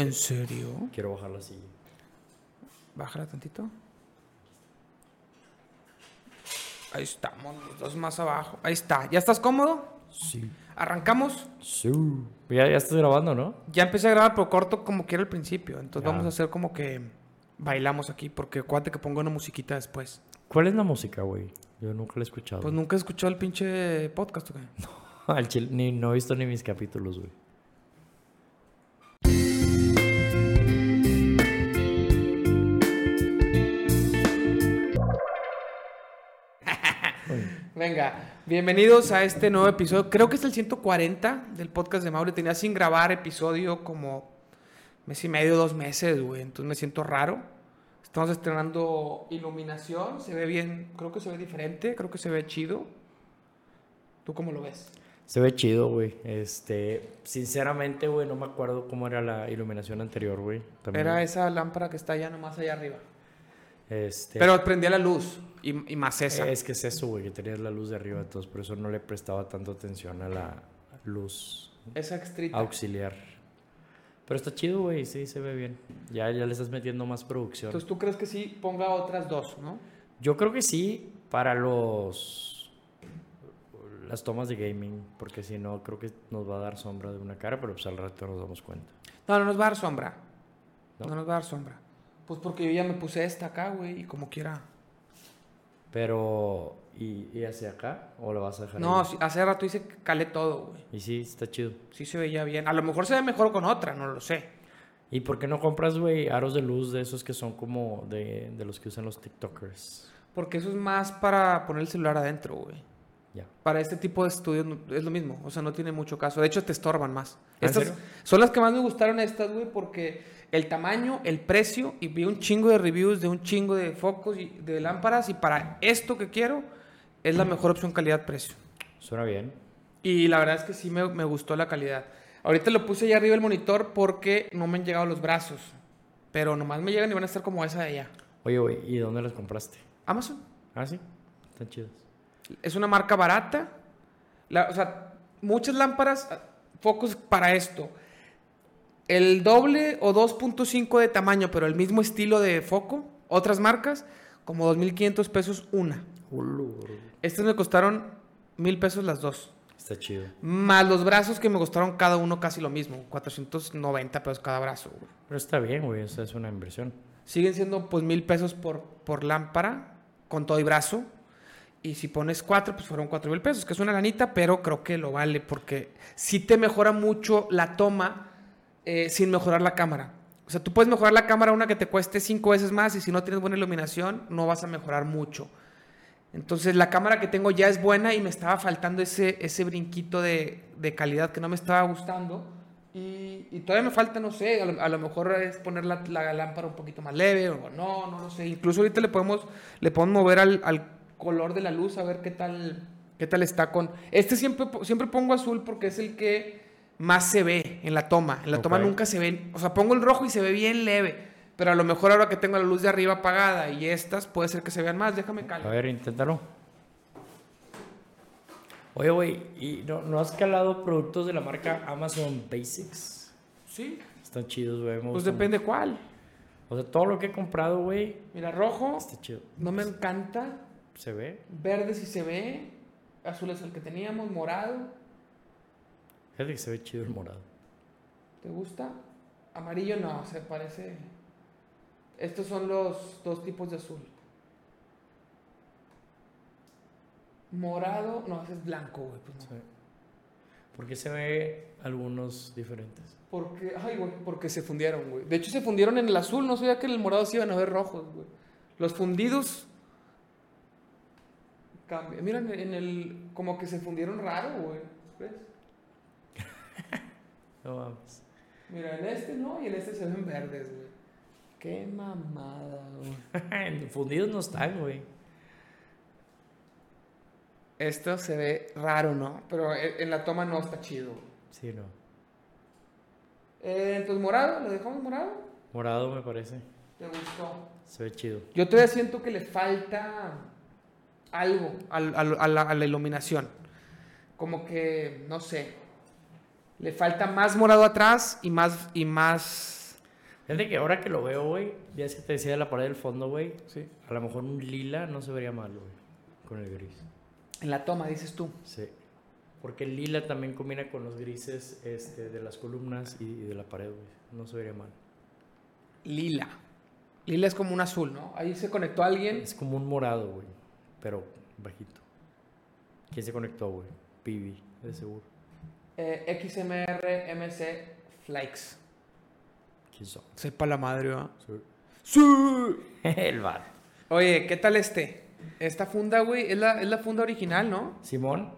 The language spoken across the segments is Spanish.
¿En serio? Quiero bajarla así. Bájala tantito. Ahí estamos, los dos más abajo. Ahí está. ¿Ya estás cómodo? Sí. ¿Arrancamos? Sí. Ya, ya estás grabando, ¿no? Ya empecé a grabar, pero corto como quiera al principio. Entonces Ya. vamos a hacer como que bailamos aquí, porque acuérdate que pongo una musiquita después. ¿Cuál es la música, güey? Yo nunca la he escuchado. Pues nunca he escuchado el pinche podcast, ¿o qué? Al chile, ni, no he visto ni mis capítulos, güey. Venga, bienvenidos a este nuevo episodio. Creo que es el 140 del podcast de Mauro. Tenía sin grabar episodio como mes y medio, dos meses, güey. Entonces me siento raro. Estamos estrenando iluminación. Se ve bien, creo que se ve diferente, creo que se ve chido. ¿Tú cómo lo ves? Se ve chido, güey. Este, sinceramente, güey, no me acuerdo cómo era la iluminación anterior, güey. También, Era esa lámpara que está allá nomás allá arriba. Este, Pero prendía la luz y, y más esa. es que es eso, güey, que tenías la luz de arriba, entonces por eso no le prestaba tanto atención a la luz Esa extrita. auxiliar. Pero está chido, güey, sí, se ve bien. Ya, ya le estás metiendo más producción. Entonces tú crees que sí ponga otras dos, ¿no? Yo creo que sí para los las tomas de gaming, porque si no creo que nos va a dar sombra de una cara, pero pues al rato nos damos cuenta. No, no nos va a dar sombra. ¿No? ¿No? nos va a dar sombra. Pues porque yo ya me puse esta acá, güey, y como quiera. Pero ¿y, y hacia acá o lo vas a dejar? No, ahí? hace rato hice que calé todo, güey. Y sí, está chido. Sí se veía bien. A lo mejor se ve mejor con otra, no lo sé. ¿Y por qué no compras, güey, aros de luz de esos que son como de, de los que usan los TikTokers? Porque eso es más para poner el celular adentro, güey. Para este tipo de estudios es lo mismo. O sea, no tiene mucho caso. De hecho, te estorban más. ¿Ah, Estas son las que más me gustaron estas, güey, porque el tamaño, el precio, y vi un chingo de reviews de un chingo de focos y de lámparas, y para esto que quiero, es la mejor opción calidad-precio. Suena bien. Y la verdad es que sí me, me gustó la calidad. Ahorita lo puse allá arriba el monitor porque no me han llegado los brazos. Pero nomás me llegan y van a estar como esa de allá. Oye, güey, ¿y dónde las compraste? Amazon. Ah, sí. Están chidas. Es una marca barata. La- o sea, muchas lámparas, ah, focos para esto. El doble o 2.5 de tamaño, pero el mismo estilo de foco. Otras marcas, como 2.500 pesos una. Estas me costaron mil pesos las dos. Está chido. Más los brazos que me costaron cada uno casi lo mismo. 490 pesos cada brazo. güey. Pero está bien, güey, esa es una inversión. Siguen siendo pues mil pesos por, por lámpara con todo y brazo. Y si pones cuatro, pues fueron cuatro mil pesos, que es una lanita, pero creo que lo vale porque sí te mejora mucho la toma eh, sin mejorar la cámara. O sea, tú puedes mejorar la cámara una que te cueste cinco veces más y si no tienes buena iluminación no vas a mejorar mucho. Entonces la cámara que tengo ya es buena y me estaba faltando ese, ese brinquito de, de calidad que no me estaba gustando. Y, y todavía me falta, no sé, a lo, a lo mejor es poner la, la lámpara un poquito más leve o no, no lo sé. Incluso ahorita le podemos, le podemos mover al, al color de la luz a ver qué tal, qué tal está con... Este siempre, siempre pongo azul porque es el que más se ve en la toma. En la toma nunca se ve, o sea, pongo el rojo y se ve bien leve. Pero a lo mejor ahora que tengo la luz de arriba apagada y estas, puede ser que se vean más. Déjame A calmar. ver, inténtalo. Oye, güey, ¿y no, no has calado productos de la marca Amazon Basics? Sí, Están chidos, güey. pues depende cuál. O sea, todo lo que he comprado, güey, Mira, rojo está chido. no me encanta. ¿Se ve? Verde sí se ve. Azul es el que teníamos. Morado. Fíjate que se ve chido el morado. ¿Te gusta? Amarillo no, se parece. Estos son los dos tipos de azul. Morado, no, ese es blanco, güey. Pues no. Sí. ¿Por qué se ve algunos diferentes? Porque, ay, güey, porque se fundieron, güey. De hecho, se fundieron en el azul. No sabía que en el morado se iban a ver rojos, güey. Los fundidos. Cambia. Mira, en el-. Como que se fundieron raro, güey. ¿Ves? No mames. Mira, en este no, y en este se ven verdes, güey. Qué mamada, güey. Fundidos no están, güey. Esto se ve raro, ¿no? Pero en en la toma no está chido. Sí, no. Eh, entonces, morado, ¿lo dejamos morado? Morado me parece. ¿Te gustó? Se ve chido. Yo todavía siento que le falta algo al- al- a, la, a la iluminación. Como que, no sé, le falta más morado atrás y más, y más Fíjate que ahora que lo veo, güey, ya que te decía de la pared del fondo, güey. Sí. A lo mejor un lila no se vería mal, güey. Con el gris. En la toma, dices tú. Sí. Porque el lila también combina con los grises este, de las columnas y, y de la pared, güey. No se vería mal. Lila. Lila es como un azul, ¿no? Ahí se conectó alguien. Es como un morado, güey. Pero bajito. ¿Quién se conectó, güey? Pibi, de seguro. Eh, XMR MC Flakes. ¿Quién son? Sepa la madre, ¿verdad? Sí. Sí. el bar. Oye, ¿qué tal este? Esta funda, güey, es la, es la funda original, ¿no? Simón,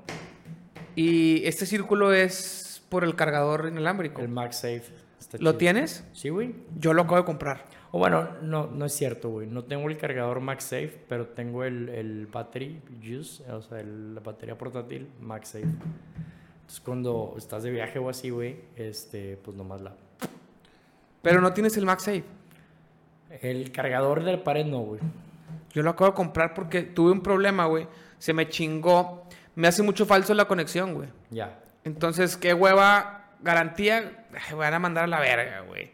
Y este círculo es por el cargador inalámbrico. el MagSafe. Está ¿Lo chido. tienes? Sí, güey. Yo lo acabo de comprar. O bueno, no, no es cierto, güey. No tengo el cargador MagSafe, pero tengo el, el battery use, o sea, el- la batería portátil MagSafe. Entonces, cuando estás de viaje o así, güey, este, pues nomás la... Pero no tienes el MagSafe. El cargador de la pared no, güey. Yo lo acabo de comprar porque tuve un problema, güey. Se me chingó. Me hace mucho falso la conexión, güey. Ya. Entonces, qué hueva, garantía, ay, van a mandar a la verga, güey.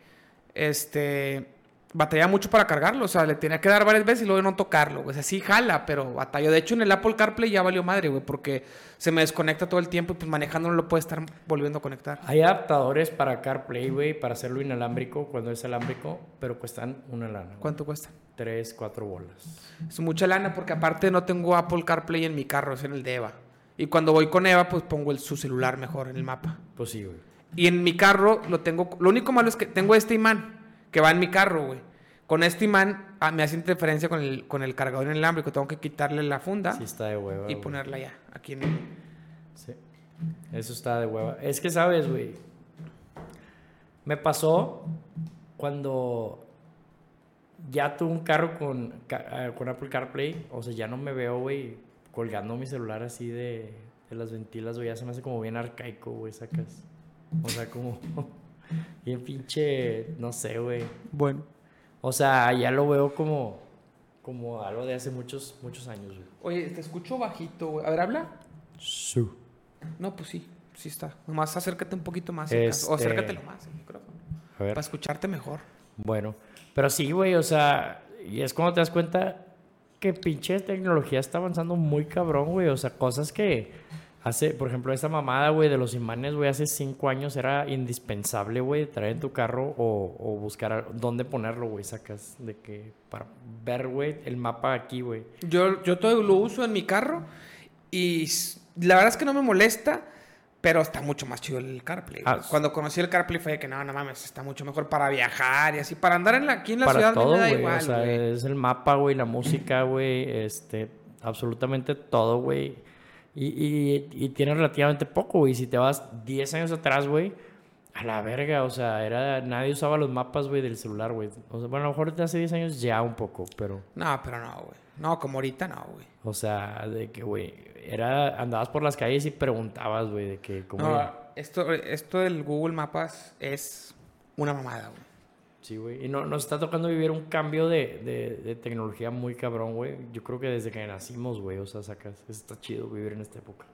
Este, batalla mucho para cargarlo, o sea, le tenía que dar varias veces y luego no tocarlo, güey. O sea, sí jala, pero batalla. De hecho, en el Apple CarPlay ya valió madre, güey, porque se me desconecta todo el tiempo y pues manejándolo lo puede estar volviendo a conectar. Hay adaptadores para CarPlay, güey, para hacerlo inalámbrico cuando es alámbrico, pero cuestan una lana. güey. ¿Cuánto cuesta? Tres, cuatro bolas. Es mucha lana porque aparte no tengo Apple CarPlay en mi carro, es en el de Eva. Y cuando voy con Eva, pues pongo el, su celular mejor en el mapa. Pues sí, güey. Y en mi carro lo tengo. Lo único malo es que tengo este imán que va en mi carro, güey. Con este imán ah, me hace interferencia con el, con el cargador inalámbrico. Tengo que quitarle la funda Sí está de hueva. y güey. ponerla ya, aquí en Sí. Eso está de hueva. Es que, ¿sabes, güey? Me pasó cuando ya tuve un carro con, ah, con Apple CarPlay. O sea, ya no me veo, güey, colgando mi celular así de, de las ventilas, güey. Ya se me hace como bien arcaico, güey, sacas. O sea, como... bien pinche... No sé, güey. Bueno. O sea, ya lo veo como... Como algo de hace muchos, muchos años, güey. Oye, te escucho bajito, güey. A ver, habla. Sí. No, pues sí, sí está. Nomás acércate un poquito más. acaso. O Este- acércatelo más el micrófono. A ver. Para escucharte mejor. Bueno, pero sí, güey, o sea, y es cuando te das cuenta que pinche tecnología está avanzando muy cabrón, güey. O sea, cosas que hace, por ejemplo, esta mamada, güey, de los imanes, güey, hace cinco años era indispensable, güey, traer en tu carro o, o buscar a- dónde ponerlo, güey, sacas de que para ver, güey, el mapa aquí, güey. Yo, yo todo lo uso en mi carro y la verdad es que no me molesta, pero está mucho más chido el CarPlay. Ah. Cuando conocí el CarPlay fue de que no, no mames, está mucho mejor para viajar y así. Para andar en la, aquí en la para ciudad todo, me da güey. igual, o sea, es el mapa, güey, la música, güey, este, absolutamente todo, güey. Y, y, y tiene relativamente poco, güey. Si te vas 10 años atrás, güey, a la verga, o sea, era, nadie usaba los mapas, güey, del celular, güey. O sea, bueno, a lo mejor hace 10 años ya un poco, pero, No, pero no, güey. No, como ahorita no, güey. o sea, de que, güey, era, andabas por las calles y preguntabas, güey, de que, ¿cómo? No, esto, esto del Google Mapas es una mamada, güey. Sí, güey. Y no, nos está tocando vivir un cambio de, de, de tecnología muy cabrón, güey. Yo creo que desde que nacimos, güey, o sea, sacas, está chido vivir en esta época.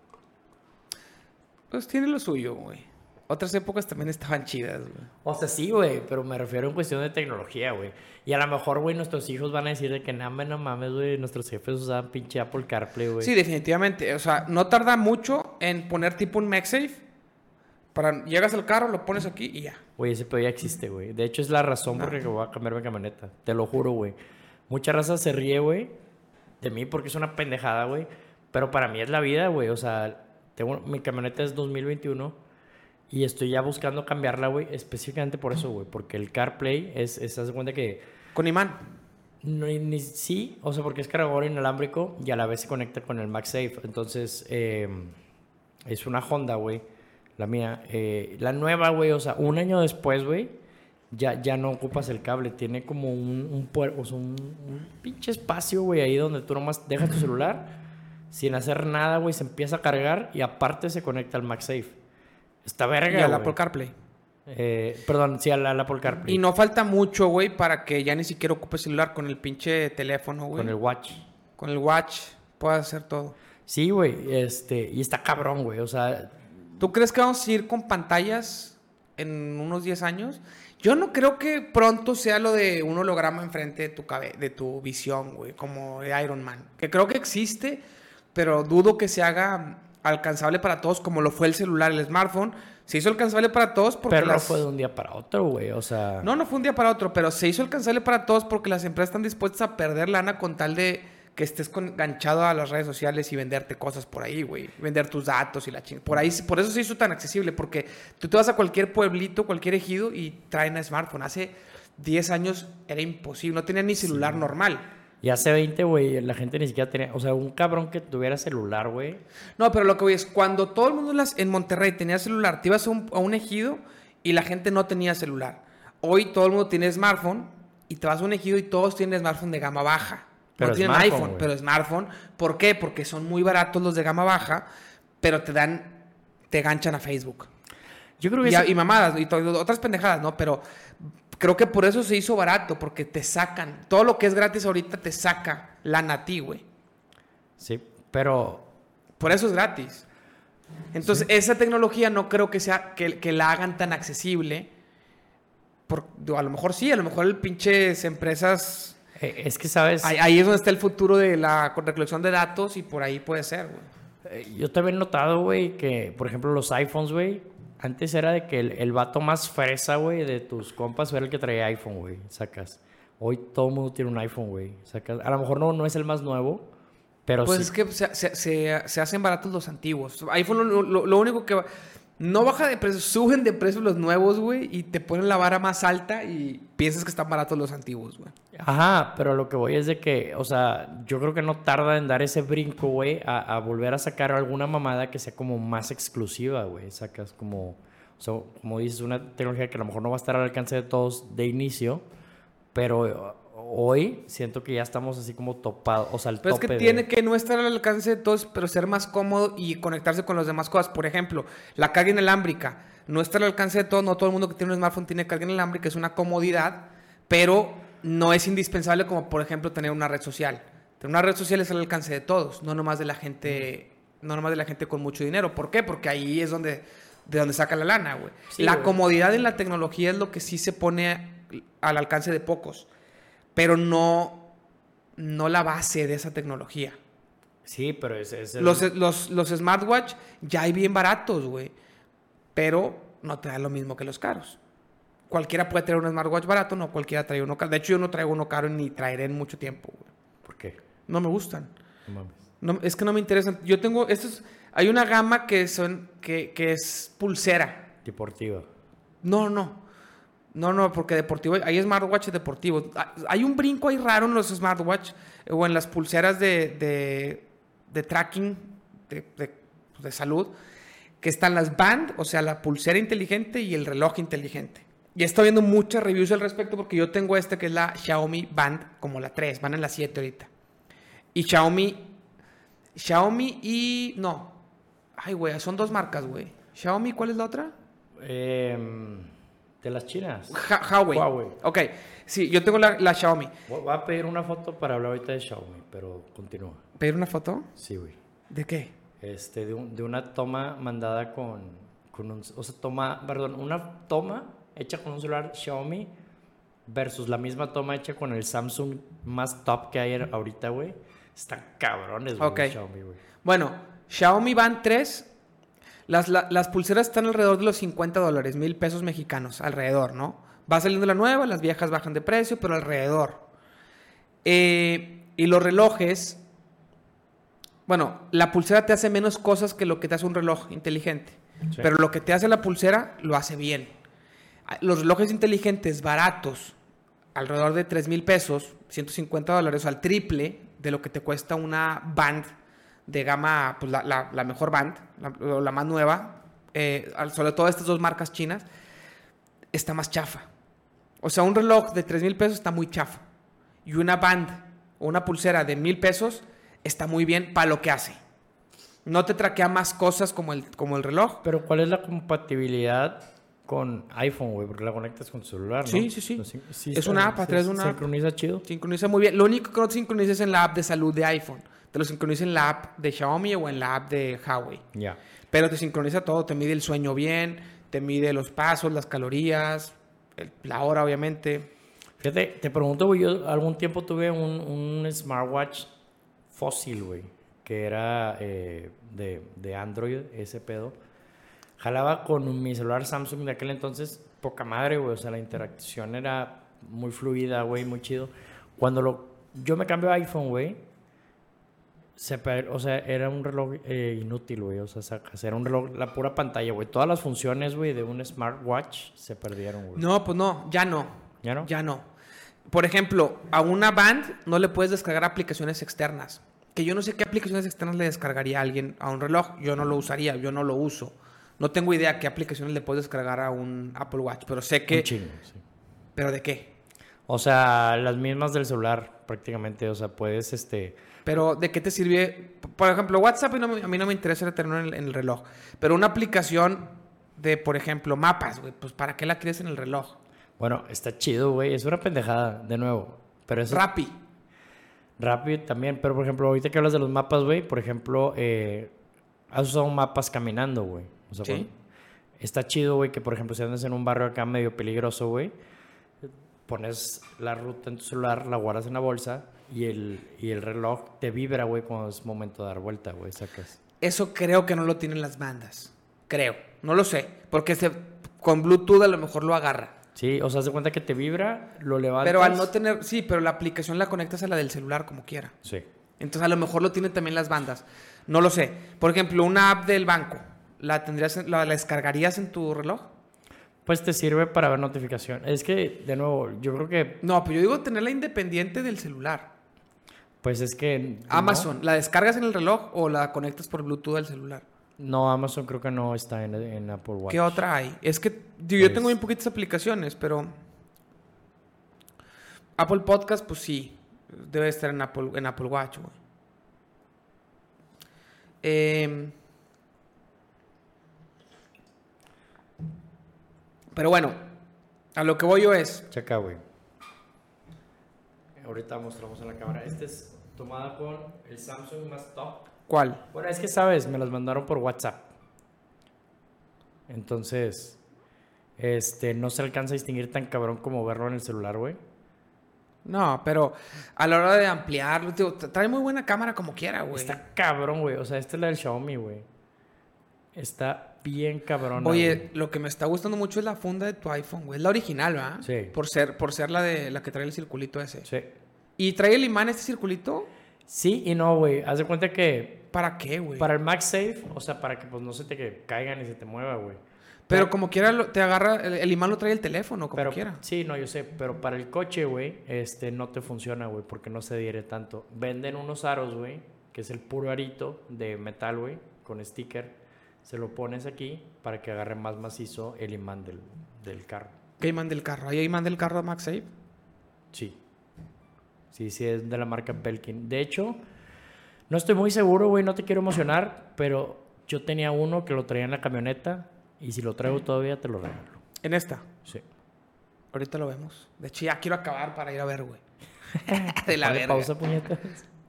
Pues tiene lo suyo, güey. Otras épocas también estaban chidas, güey. O sea, sí, güey, pero me refiero en cuestión de tecnología, güey. Y a lo mejor, güey, nuestros hijos van a decir de que no, no mames, güey, nuestros jefes usaban pinche Apple CarPlay, güey. Sí, definitivamente. O sea, no tarda mucho en poner tipo un MagSafe. Para, llegas al carro, lo pones aquí y ya. Güey, ese pedo ya existe, güey. De hecho, es la razón por la que voy a cambiar mi camioneta. Te lo juro, güey. Mucha raza se ríe, güey, de mí porque es una pendejada, güey. Pero para mí es la vida, güey. O sea, tengo, mi camioneta es 2021 y estoy ya buscando cambiarla, güey, específicamente por eso, güey. Porque el CarPlay es, es, haz de cuenta que Con imán. No, ni, sí, o sea, porque es cargador inalámbrico y a la vez se conecta con el MagSafe. Entonces, eh, es una Honda, güey, la mía. Eh, la nueva, güey, o sea, un año después, güey, ya, ya no ocupas el cable. Tiene como un, un, puer- o sea, un, un pinche espacio, güey, ahí donde tú nomás dejas tu celular sin hacer nada, güey, se empieza a cargar y aparte se conecta al MagSafe. Está verga, Y al. Apple CarPlay. Eh, perdón, sí, al, al Apple CarPlay. Y no falta mucho, güey, para que ya ni siquiera ocupes celular con el pinche teléfono, güey. Con el Watch. Con el watch. Puedes hacer todo. Sí, güey, este, y está cabrón, güey, o sea, ¿Tú crees que vamos a ir con pantallas en unos 10 años? Yo no creo que pronto sea lo de un holograma enfrente de tu, cabe de tu visión, güey, como de Iron Man. Que creo que existe, pero dudo que se haga alcanzable para todos como lo fue el celular, el smartphone. Se hizo alcanzable para todos porque Pero no las- fue de un día para otro, güey. O sea. No, no fue un día para otro, pero se hizo alcanzable para todos porque las empresas están dispuestas a perder lana con tal de que estés enganchado a las redes sociales y venderte cosas por ahí, güey. Vender tus datos y la chingada. Por ahí, por eso se hizo tan accesible, porque tú te vas a cualquier pueblito, cualquier ejido y traen a smartphone. Hace 10 años era imposible, no tenía ni celular normal. Y hace 20, güey, la gente ni siquiera tenía. O sea, un cabrón que tuviera celular, güey. No, pero lo que voy es, cuando todo el mundo las- en Monterrey tenía celular, te ibas a un, a un ejido y la gente no tenía celular. Hoy todo el mundo tiene smartphone y te vas a un ejido y todos tienen smartphone de gama baja. Pero no tienen smartphone, iPhone, pero smartphone. ¿Por qué? Porque son muy baratos los de gama baja, pero te dan, te ganchan a Facebook. Yo creo que Y, y mamadas, y otras pendejadas, ¿no? Pero creo que por eso se hizo barato, porque te sacan. Todo lo que es gratis ahorita te saca lana a ti, güey. Sí, pero. Por eso es gratis. Entonces, esa tecnología no creo que sea que, que la hagan tan accesible. Por, a lo mejor sí, a lo mejor el pinches empresas. Eh, es que, ¿sabes? Ahí, ahí es donde está el futuro de la recolección de datos y por ahí puede ser, güey. Eh, Yo también he notado, güey, que, por ejemplo, los iPhones, güey, antes era de que el, el vato más fresa, güey, de tus compas era el que traía iPhone, güey, sacas. Hoy todo el mundo tiene un iPhone, güey, sacas. A lo mejor no, no es el más nuevo, pero Pues sí. es que se, se- se- se hacen baratos los antiguos. iPhone lo, lo- lo único que va- no baja de precio, suben de precio los nuevos, güey, y te ponen la vara más alta y piensas que están baratos los antiguos, güey. Ajá, pero lo que voy es de que, o sea, yo creo que no tarda en dar ese brinco, güey, a, a volver a sacar alguna mamada que sea como más exclusiva, güey. Sacas como, o sea, como dices, una tecnología que a lo mejor no va a estar al alcance de todos de inicio, pero hoy siento que ya estamos así como topados, o sea, Pero es que de- tiene que no estar al alcance de todos, pero ser más cómodo y conectarse con las demás cosas. Por ejemplo, la carga inalámbrica. No está al alcance de todos, no todo el mundo que tiene un smartphone tiene carga inalámbrica, es una comodidad, pero no es indispensable como, por ejemplo, tener una red social. Tener una red social es al alcance de todos, no nomás de la gente, no nomás de la gente con mucho dinero. ¿Por qué? Porque ahí es donde, de donde saca la lana, güey. Sí, la güey. comodidad en la tecnología es lo que sí se pone al alcance de pocos, pero no, no la base de esa tecnología. Sí, pero es, es el- Los, los, los smartwatch ya hay bien baratos, güey. Pero no te da lo mismo que los caros. Cualquiera puede tener un smartwatch barato, no cualquiera trae uno caro. De hecho, yo no traigo uno caro ni traeré en mucho tiempo, güey. ¿Por qué? No me gustan. No mames. No, es que no me interesan. Yo tengo estos. Hay una gama que son. que, que es pulsera. Deportiva. No, no. No, no, porque deportivo. Hay smartwatch deportivos. Ah, Hay un brinco ahí raro en los smartwatch eh, o en las pulseras de, de, de tracking de, de- salud. Que están las band, o sea, la pulsera inteligente y el reloj inteligente. Y estado viendo muchas reviews al respecto porque yo tengo esta que es la Xiaomi Band, como la 3, van en la 7 ahorita. Y Xiaomi. Xiaomi y. No. Ay, güey, son dos marcas, güey. Xiaomi, ¿cuál es la otra? Em, de las chinas. Ja- Huawei. Huawei. Ok, sí, yo tengo la, la Xiaomi. Voy a pedir una foto para hablar ahorita de Xiaomi, pero continúa. ¿Pedir una foto? Sí, güey. ¿De qué? Este, de, un- de una toma mandada con, con un... O sea, toma... Perdón, una toma hecha con un celular Xiaomi versus la misma toma hecha con el Samsung más top que hay ahorita, güey. Están cabrones, güey, Ok. los Xiaomi, güey. Bueno, Xiaomi Band 3. Las, la- las pulseras están alrededor de los 50 dólares, mil pesos mexicanos, alrededor, ¿no? Va saliendo la nueva, las viejas bajan de precio, pero alrededor. Eh, y los relojes. Bueno, la pulsera te hace menos cosas que lo que te hace un reloj inteligente. Sí. Pero lo que te hace la pulsera lo hace bien. Ah, Los relojes inteligentes baratos, alrededor de 3 mil pesos, 150 dólares, al triple de lo que te cuesta una band de gama, pues la, la- la mejor band, la, la más nueva, eh, sobre todo estas dos marcas chinas, está más chafa. O sea, un reloj de 3 mil pesos está muy chafa. Y una band o una pulsera de mil pesos está muy bien para lo que hace. No te traquea más cosas como el, como el reloj. Pero ¿cuál es la compatibilidad con iPhone, güey? Porque la conectas con tu celular, ¿no? Sí, sí, sí. Sí Es una app, atrás de una app. Sincroniza chido. Sincroniza muy bien. Lo único que no te sincroniza es en la app de salud de iPhone. Te lo sincroniza en la app de Xiaomi o en la app de Huawei. Ya. Pero te sincroniza todo. Te mide el sueño bien, te mide los pasos, las calorías. el- la hora, obviamente. Fíjate, te pregunto, güey, yo algún tiempo tuve un, un smartwatch fósil, güey, que era eh, de, de Android, ese pedo. Jalaba con mi celular Samsung de aquel entonces, poca madre, güey, o sea, la interacción era muy fluida, güey, muy chido. Cuando lo, yo me cambio a iPhone, güey, se o sea, era un reloj eh, inútil, güey, o sea, sacas, era un reloj, la pura pantalla, güey. Todas las funciones, güey, de un smartwatch se perdieron, güey. No, pues no, ya no. ¿Ya no? Ya no. Por ejemplo, a una band no le puedes descargar aplicaciones externas. Que yo no sé qué aplicaciones externas le descargaría a alguien a un reloj. Yo no lo usaría, yo no lo uso. No tengo idea qué aplicaciones le puedes descargar a un Apple Watch, pero sé Un que... chingo, sí. ¿Pero de qué? O sea, las mismas del celular, prácticamente. O sea, puedes, este... Pero ¿de qué te sirve? Por ejemplo, WhatsApp a mí no me- a mí no me interesa tenerlo en el, en el reloj. Pero una aplicación de, por ejemplo, mapas, güey, pues ¿para qué la quieres en el reloj? Bueno, está chido, güey. Es una pendejada, de nuevo. Pero es Rappi. rápido también. Pero, por ejemplo, ahorita que hablas de los mapas, güey, por ejemplo, eh, has usado mapas caminando, güey. O sea, Sí. está chido, güey, que, por ejemplo, si andas en un barrio acá medio peligroso, güey, pones la ruta en tu celular, la guardas en la bolsa y el, y el reloj te vibra, güey, cuando es momento de dar vuelta, güey. Sacas. Eso creo que no lo tienen las bandas. Creo. No lo sé. Porque se, con Bluetooth a lo mejor lo agarra. Sí, o sea, de cuenta que te vibra, lo levantas. Pero al no tener... Sí, pero la aplicación la conectas a la del celular como quiera. Sí. Entonces a lo mejor lo tienen también las bandas. No lo sé. Por ejemplo, una app del banco. ¿La tendrías, en- la, la descargarías en tu reloj? Pues te sirve para ver notificación. Es que, de nuevo, yo creo que, No, pero yo digo tenerla independiente del celular. Pues es que... no. Amazon, ¿la descargas en el reloj o la conectas por Bluetooth al celular? No, Amazon creo que no está en, en Apple Watch. ¿Qué otra hay? Es que yo Pues- tengo bien poquitas aplicaciones, pero Apple Podcast, pues sí, debe estar en Apple, en Apple Watch, güey. Em, pero bueno, a lo que voy yo es, Checa, güey. Ahorita mostramos en la cámara. Este es tomada con el Samsung más top. ¿cuál? Bueno, es que sabes, me las mandaron por WhatsApp. Entonces, este, no se alcanza a distinguir tan cabrón como verlo en el celular, güey. No, pero a la hora de ampliarlo, tío, trae muy buena cámara como quiera, güey. Está cabrón, güey. O sea, esta es la del Xiaomi, güey. Está bien cabrón. Oye, lo que me está gustando mucho es la funda de tu iPhone, güey. Es la original, ¿verdad? Sí. Por ser, por ser la de la que trae el circulito ese. Sí. ¿Y trae el imán este circulito? Sí y no, güey. Haz de cuenta que ¿Para qué, güey? para el MagSafe, o sea, para que pues no se te que caigan y se te mueva, güey. Pero como quiera, te agarra, el, el imán lo trae el teléfono, como Pero, quiera. Sí, no, yo sé, pero para el coche, güey, este, no te funciona, güey, porque no se adhiere tanto. Venden unos aros, güey, que es el puro arito de metal, güey, con sticker. Se lo pones aquí para que agarre más macizo el imán del, del carro. ¿Qué imán del carro? ¿Hay imán del carro de MagSafe? Sí. Sí, sí, es de la marca Belkin. De hecho, no estoy muy seguro, güey, no te quiero emocionar, pero yo tenía uno que lo traía en la camioneta y si lo traigo todavía te lo regalo. En esta. Sí. Ahorita lo vemos. De hecho, ya quiero acabar para ir a ver, güey. de la verga. pausa, puñetas.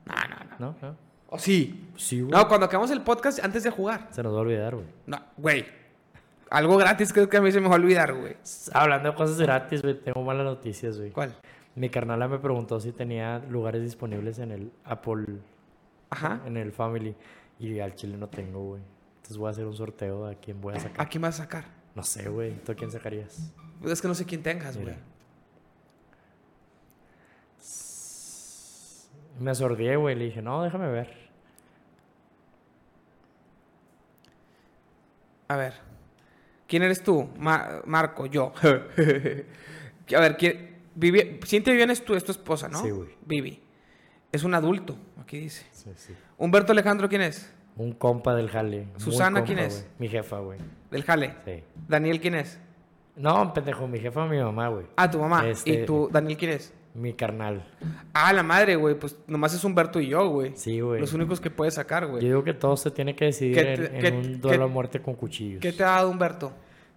No, no, no. ¿No? ¿No? ¿O sí? Sí, güey. No, cuando acabamos el podcast, antes de jugar. Se nos va a olvidar, güey. No, güey. Algo gratis creo que a mí se me va a olvidar, güey. Hablando de cosas gratis, güey, tengo malas noticias, güey. ¿Cuál? Mi carnala me preguntó si tenía lugares disponibles en el Apple, Ajá. en el Family. Y al chile no tengo, güey. Entonces voy a hacer un sorteo a quién voy a sacar. ¿A quién vas a sacar? No sé, güey. ¿Tú a quién sacarías? Es que no sé quién tengas, güey. Me asordié, güey. Le dije, no, déjame ver. A ver. ¿Quién eres tú? Ma- Marco, yo. a ver, ¿quién? Vivi... Cintia Vivian es tu, es tu esposa, ¿no? Sí, güey. Vivi. Es un adulto, aquí dice. Sí, sí. Humberto Alejandro, ¿quién es? Un compa del jale. Susana, compa, ¿quién es? Mi jefa, güey. Del Jale. Sí. Daniel, ¿quién es? No, pendejo, mi jefa, mi mamá, güey. Ah, tu mamá. Este- ¿Y tú, Daniel, quién es? Mi carnal. Ah, la madre, güey. Pues nomás es Humberto y yo, güey. Sí, güey. Los únicos que puedes sacar, Yo güey. digo que todo se tiene que decidir ¿Qué en, te- en qué- un qué- duelo a muerte con cuchillos. ¿Qué te ha dado Humberto?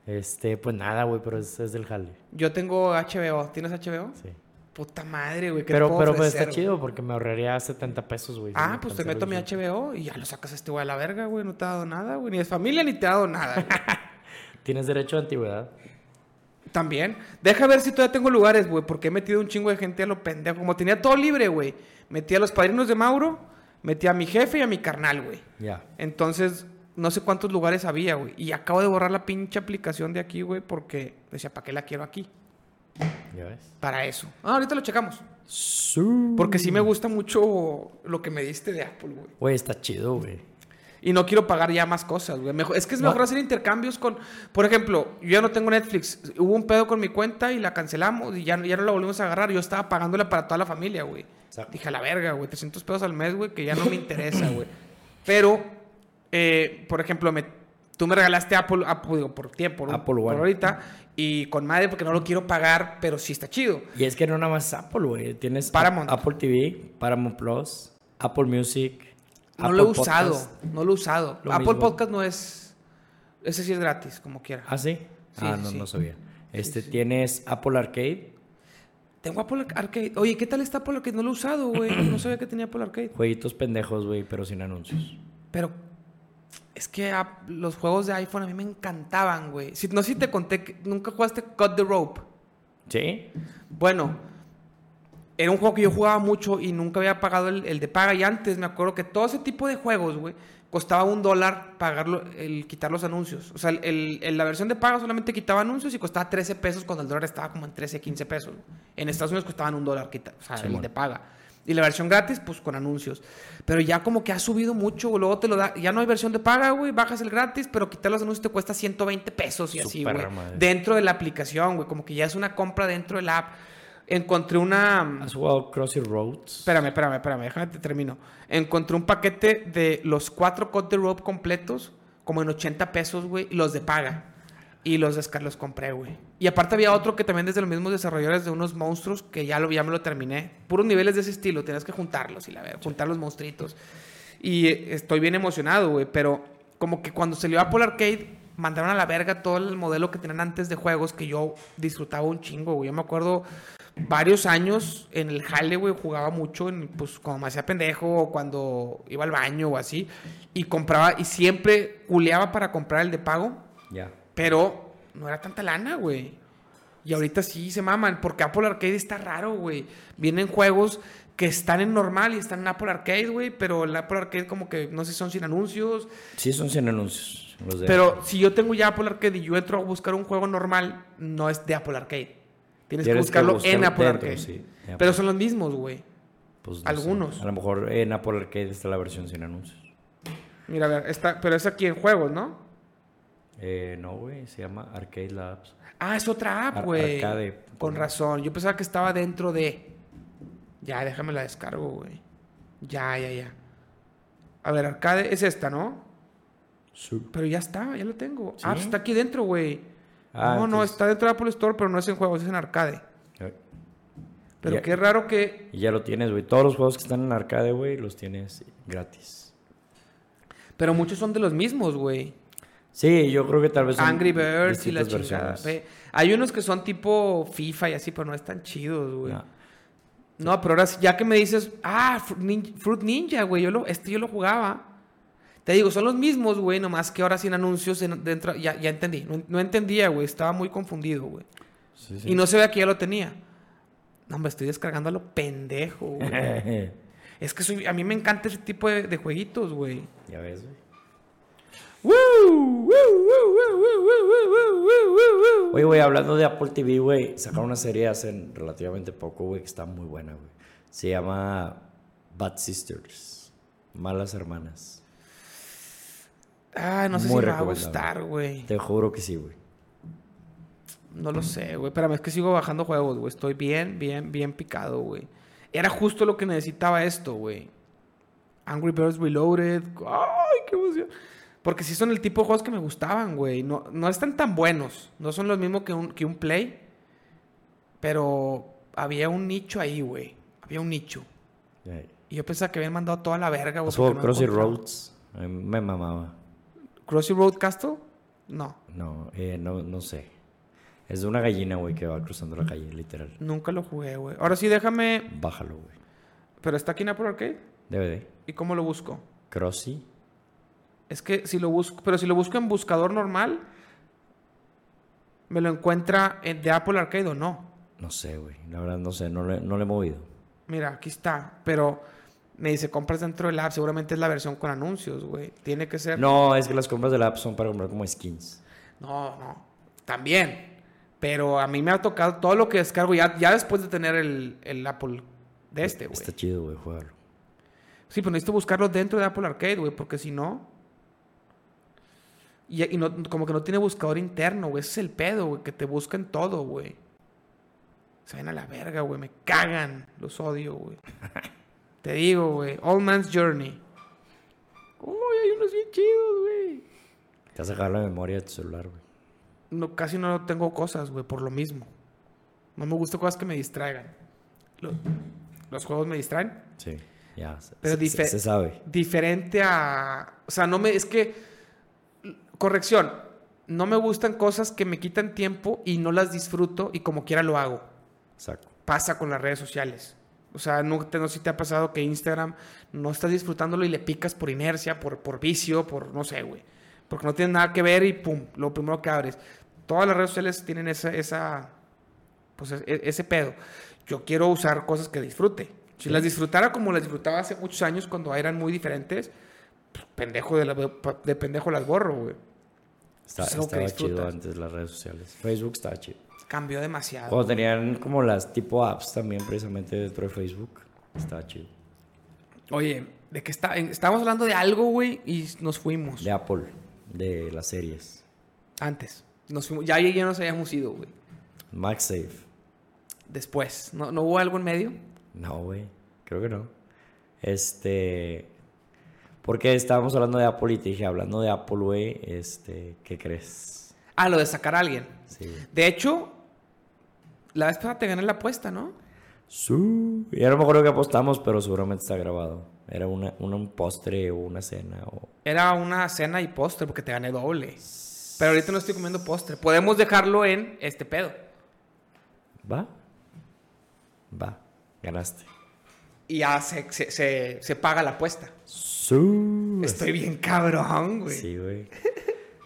Este, pues nada, güey, pero es, es del jale. Yo tengo HBO. ¿Tienes HBO? Sí. Puta madre, güey. ¿qué te Pero, puedo pero pues está güey? chido porque me ahorraría 70 pesos, güey. Ah, pues te meto mi HBO y ya lo sacas a este güey a la verga, güey. No te ha dado nada, güey. Ni de familia ni te ha dado nada. güey. Tienes derecho a antigüedad. También. Deja ver si todavía tengo lugares, güey, porque he metido un chingo de gente a lo pendejo. Como tenía todo libre, güey. Metí a los padrinos de Mauro, metí a mi jefe y a mi carnal, güey. Ya. Entonces, no sé cuántos lugares había, güey. Y acabo de borrar la pinche aplicación de aquí, güey, porque decía, ¿para qué la quiero aquí? ¿Ya ves? Para eso. Ah, ahorita lo checamos. Su- Porque sí me gusta mucho lo que me diste de Apple, güey. Güey, está chido, güey. Y no quiero pagar ya más cosas, güey. Mejor- es que es No. mejor hacer intercambios con... Por ejemplo, yo ya no tengo Netflix. Hubo un pedo con mi cuenta y la cancelamos y ya, ya no la volvimos a agarrar. Yo estaba pagándola para toda la familia, güey. Dije, a la verga, güey. 300 pesos al mes, güey, que ya no me interesa, güey. Pero, eh, por ejemplo, me, tú me regalaste Apple, Apple, digo, por tiempo, por, Apple por One. ahorita. Y con madre porque no lo quiero pagar, pero sí está chido. Y es que no nada más Apple, güey. Tienes Paramount. Apple TV, Paramount Plus, Apple Music. No Apple lo he usado. Podcast. No lo he usado. Lo Apple mismo. Podcast no es... Ese sí es gratis, como quiera. ¿Ah, sí? Sí, ah, sí, no, sí. no sabía. Este, tienes Apple Arcade, Tengo Apple Arcade. Oye, ¿qué tal está Apple Arcade? No lo he usado, güey. No sabía que tenía Apple Arcade. jueguitos pendejos, güey, pero sin anuncios. Pero es que los juegos de iPhone a mí me encantaban, güey. Si, no sé si te conté que nunca jugaste Cut the Rope. ¿Sí? Bueno, era un juego que yo jugaba mucho y nunca había pagado el, el de paga. Y antes me acuerdo que todo ese tipo de juegos, güey, costaba un dólar pagarlo, el quitar los anuncios. O sea, el, el- el- la versión de paga solamente quitaba anuncios y costaba 13 pesos cuando el dólar estaba como en 13, 15 pesos. En Estados Unidos costaban un dólar, quita- o sea, el de paga. Y la versión gratis, pues con anuncios. Pero ya como que ha subido mucho, güey. Luego te lo da. Ya no hay versión de paga, güey. Bajas el gratis, pero quitar los anuncios te cuesta 120 pesos y así, güey. madre. Dentro de la aplicación, güey. Como que ya es una compra dentro de la app. Encontré una. ¿Has jugado Crossy Roads? Espérame, espérame, espérame, déjame te termino. Encontré un paquete de los cuatro Cut the Rope completos, como en 80 pesos, güey, los de paga. Y los los compré, güey. Y aparte había otro que también desde los mismos desarrolladores de unos monstruos que ya, lo, ya me lo terminé. Puros niveles de ese estilo, tenías que juntarlos y la verdad, juntar los monstruitos. Y estoy bien emocionado, güey, pero como que cuando salió Apple Arcade, mandaron a la verga todo el modelo que tenían antes de juegos que yo disfrutaba un chingo, güey. Yo me acuerdo varios años en el jale, güey, jugaba mucho, en, pues cuando me hacía pendejo o cuando iba al baño o así. Y compraba, y siempre culeaba para comprar el de pago, Ya. Pero no era tanta lana, güey. Y ahorita sí se maman, porque Apple Arcade está raro, güey. Vienen juegos que están en normal y están en Apple Arcade, güey, pero el Apple Arcade como que no sé si son sin anuncios. Sí, son sin anuncios. los de Pero si yo tengo ya Apple Arcade y yo entro a buscar un juego normal, no es de Apple Arcade. Tienes, que buscarlo en Apple dentro, Arcade. sí, Apple. Pero son los mismos, güey. Pues, no algunos. sé. A lo mejor en Apple Arcade está la versión sin anuncios. Mira, a ver, está, pero es aquí en juegos, ¿no? Eh, no, güey, se llama Arcade Labs. Ah, es otra app, Ar- güey. arcade. Con razón. Yo pensaba que estaba dentro de. Ya, déjame la descargo, güey. Ya, ya, ya. A ver, arcade es esta, ¿no? Su- Pero ya está, ya lo tengo. ¿Sí? Ah, pues está aquí dentro, güey. Ah, no, no, está dentro de Apple Store, pero no es en juegos, es en arcade. Eh, Pero Ya. qué raro que. Y ya lo tienes, güey. Todos los juegos que están en arcade, güey, los tienes gratis. Pero muchos son de los mismos, güey. Sí, yo creo que tal vez son Angry Birds y la distintas chingada. versiones. ve. Hay unos que son tipo FIFA y así, pero no están chidos, güey. No. No, pero ahora ya que me dices, ah, Fruit Ninja, güey, yo lo, este yo lo jugaba. Te digo, son los mismos, güey, nomás que ahora sin anuncios en- dentro. Ya, ya entendí. No, no entendía, güey, estaba muy confundido, güey. Sí, sí. Y no se ve que ya lo tenía. No, me estoy descargando a lo pendejo, güey. es que soy, a mí me encanta ese tipo de, de jueguitos, güey. ya ves, güey. Oye, güey, hablando de Apple TV, güey, sacaron una serie hace relativamente poco, güey, que está muy buena, güey. Se llama Bad Sisters. Malas hermanas. Ah, no sé si me va a gustar, güey. Te juro que sí, güey. No lo sé, güey. Espérame, es que sigo bajando juegos, güey. Estoy bien, bien, bien picado, güey. Era justo lo que necesitaba esto, güey. Angry Birds Reloaded. ¡Ay, qué emoción! Porque sí son el tipo de juegos que me gustaban, güey. No, no están tan buenos. No son los mismos que un, que un Play. Pero había un nicho ahí, güey. Había un nicho. Y yo pensaba que habían mandado toda la verga, güey. ¿Has porque jugado no me mamaba. ¿Crossy Road Castle? No, No, eh, no, no sé. Es de una gallina, güey, que va cruzando la calle, literal. nunca lo jugué, güey. Ahora sí, déjame. Bájalo, güey. Pero está aquí en Apple Arcade. DVD. ¿Y cómo lo busco? Crossy. Es que si lo busco, pero si lo busco en buscador normal, ¿Me lo encuentra en- de Apple Arcade o no? No sé, güey. La verdad no sé, no le, no le he movido. Mira, aquí está. Pero me dice, compras dentro del app. Seguramente es la versión con anuncios, güey. Tiene que ser. No, es que las compras del app son para comprar como skins. No, no. También. Pero a mí me ha tocado todo lo que descargo ya, ya después de tener el, el Apple de este, güey. Está chido, güey, jugarlo. Sí, pero necesito buscarlo dentro de Apple Arcade, güey, porque si no. Y, y no, como que no tiene buscador interno, güey. Ese es el pedo, güey, que te buscan todo, güey. Se ven a la verga, güey. Me cagan. Los odio, güey. te digo, güey. All Man's Journey. Uy, hay unos bien chidos, güey. Te a sacar la memoria de tu celular, güey. No, casi no tengo cosas, güey, por lo mismo. No me gustan cosas que me distraigan. Lo- los juegos me distraen. Sí, ya. Se, Pero se- se sabe. diferente a. O sea, no me. Es que. Corrección. No me gustan cosas que me quitan tiempo y no las disfruto y como quiera lo hago. Exacto. Pasa con las redes sociales. O sea, no, te, no sé si te ha pasado que Instagram no estás disfrutándolo y le picas por inercia, por, por vicio, por no sé, güey. Porque no tiene nada que ver y pum, lo primero que abres. Todas las redes sociales tienen esa, esa pues e- ese pedo. Yo quiero usar cosas que disfrute. Si Sí. las disfrutara como las disfrutaba hace muchos años cuando eran muy diferentes, pendejo de, la- de pendejo las borro, güey. Está- Es estaba chido antes las redes sociales. Facebook estaba chido. Cambió demasiado. Cuando tenían como las tipo apps también precisamente dentro de Facebook. Estaba chido. Oye, de que está, estábamos hablando de algo, güey, y nos fuimos. De Apple. De las series. Antes. Nos fuimos. Ya, ya nos habíamos ido, güey. MagSafe. Después. ¿No, ¿No hubo algo en medio? No, güey. Creo que no. Este. Porque estábamos hablando de Apple y te dije, hablando de Apple, güey, este, ¿qué crees? Ah, lo de sacar a alguien. Sí. De hecho, la vez pasada te gané la apuesta, ¿no? Su. Ya no me acuerdo qué apostamos, pero seguramente está grabado. Era una, una- un postre o una cena o. Era una cena y postre porque te gané doble. Pero ahorita no estoy comiendo postre. Podemos dejarlo en este pedo. ¿Va? Va. Ganaste. Y ya se, se, se- se paga la apuesta. Estoy bien cabrón, güey. Sí, güey.